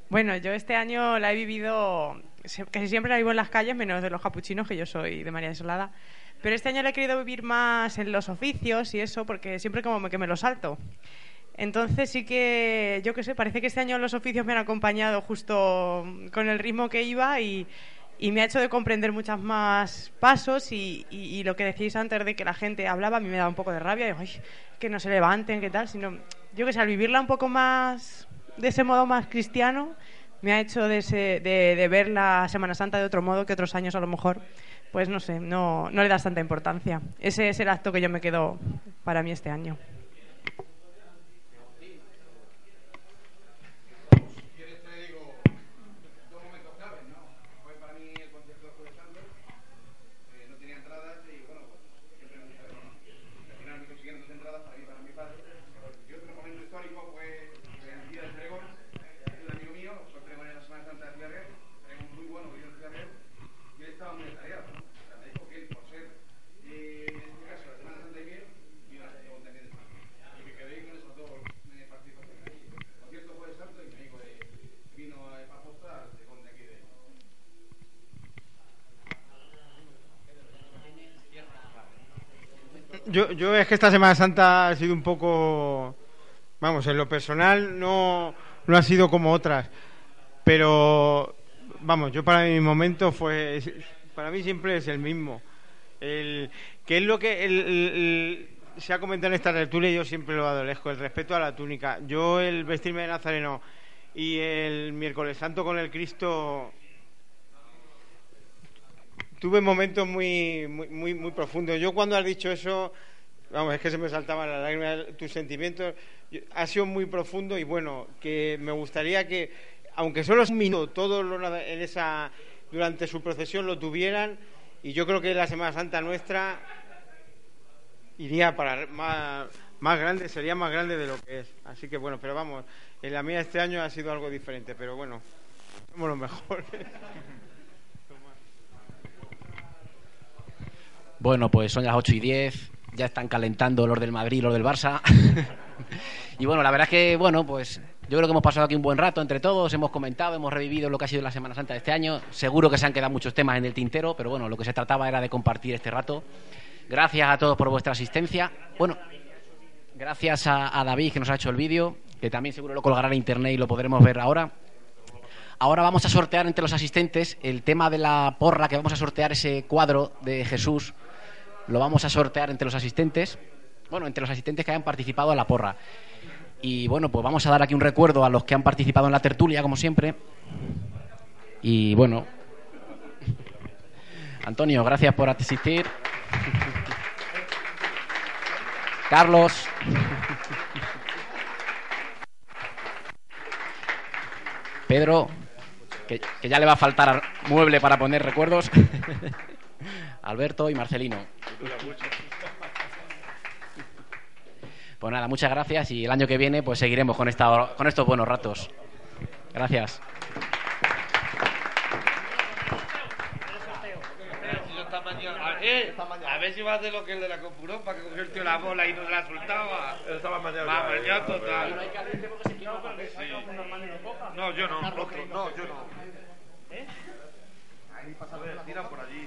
S16: Bueno, yo este año la he vivido, casi siempre la vivo en las calles, menos de los capuchinos, que yo soy de María Desolada. Pero este año la he querido vivir más en los oficios y eso, porque siempre como me- que me lo salto. Entonces sí que, yo qué sé, parece que este año los oficios me han acompañado justo con el ritmo que iba y, me ha hecho de comprender muchas más pasos y, lo que decíais antes de que la gente hablaba, a mí me daba un poco de rabia, digo, "Ay, que no se levanten, qué tal, sino, yo que sé, al vivirla un poco más, de ese modo más cristiano, me ha hecho de, ese- de, de ver la Semana Santa de otro modo que otros años a lo mejor, pues no sé, no, no le das tanta importancia. Ese es el acto que yo me quedo para mí este año.
S6: quieres te digo dos momentos claves, ¿no? Fue para mí el concierto de Jueves Santo, eh, no tenía entradas y bueno, pues siempre me gusta verlo, ¿no? Al final me consiguieron dos entradas para mí y para mi padre. Y otro momento histórico fue el día del pregón, de un amigo mío, fue pregón en la Semana Santa de Ciudad Real, pregón muy bueno que dio en Ciudad Real, y él estaba muy atareado, ¿no? O sea, me dijo que él, por ser, eh, en este caso, la Semana Santa de Miel, iba a ser pregón también de España. Y me quedé con esos dos eh, participaciones ahí. Concierto Jueves Santo y mi amigo de, vino a Paposta, al pregón de aquí de...
S17: Yo, es que esta Semana Santa ha sido un poco, vamos, en lo personal no, no ha sido como otras, pero vamos, yo para mi momento fue, para mí siempre es el mismo. El, que es lo que se ha comentado en esta tertulia y yo siempre lo adolezco, el respeto a la túnica. Yo el vestirme de nazareno y el miércoles santo con el Cristo tuve momentos muy, muy, muy, muy profundos. Yo cuando has dicho eso, vamos, es que se me saltaban las lágrimas, tus sentimientos, ha sido muy profundo y bueno, que me gustaría que, aunque solo es un minuto, todos en esa, durante su procesión lo tuvieran y yo creo que la Semana Santa nuestra iría para más, más grande, sería más grande de lo que es. Así que bueno, pero vamos, en la mía este año ha sido algo diferente, pero bueno, somos los mejores.
S3: Bueno, pues son las 8 y 10, ya están calentando los del Madrid los del Barça. y bueno, la verdad es que, bueno, pues yo creo que hemos pasado aquí un buen rato entre todos, hemos comentado, hemos revivido lo que ha sido la Semana Santa de este año. Seguro que se han quedado muchos temas en el tintero, pero bueno, lo que se trataba era de compartir este rato. Gracias a todos por vuestra asistencia. Bueno, gracias a, a David que nos ha hecho el vídeo, que también seguro lo colgará en internet y lo podremos ver ahora. Ahora vamos a sortear entre los asistentes el tema de la porra, que vamos a sortear ese cuadro de Jesús. Lo vamos a sortear entre los asistentes. Bueno, entre los asistentes que hayan participado en la porra. Y bueno, pues vamos a dar aquí un recuerdo a los que han participado en la tertulia, como siempre. Y bueno, Antonio, gracias por asistir. Carlos. Pedro, que, que ya le va a faltar mueble para poner recuerdos. Alberto y Marcelino. Pues nada, muchas gracias y el año que viene pues seguiremos con, esta, con estos buenos ratos. Gracias.
S14: Mañana, a, ver, si va a hacer lo que el de la Compuropa, que cogió el tío la bola y no se la soltaba.
S1: Estaba mañana.
S14: Va, ya total.
S1: Sí.
S14: No, yo no, otro, no, yo no.
S6: Ahí pasa a ver, tiran por allí.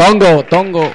S11: Tongo, tongo.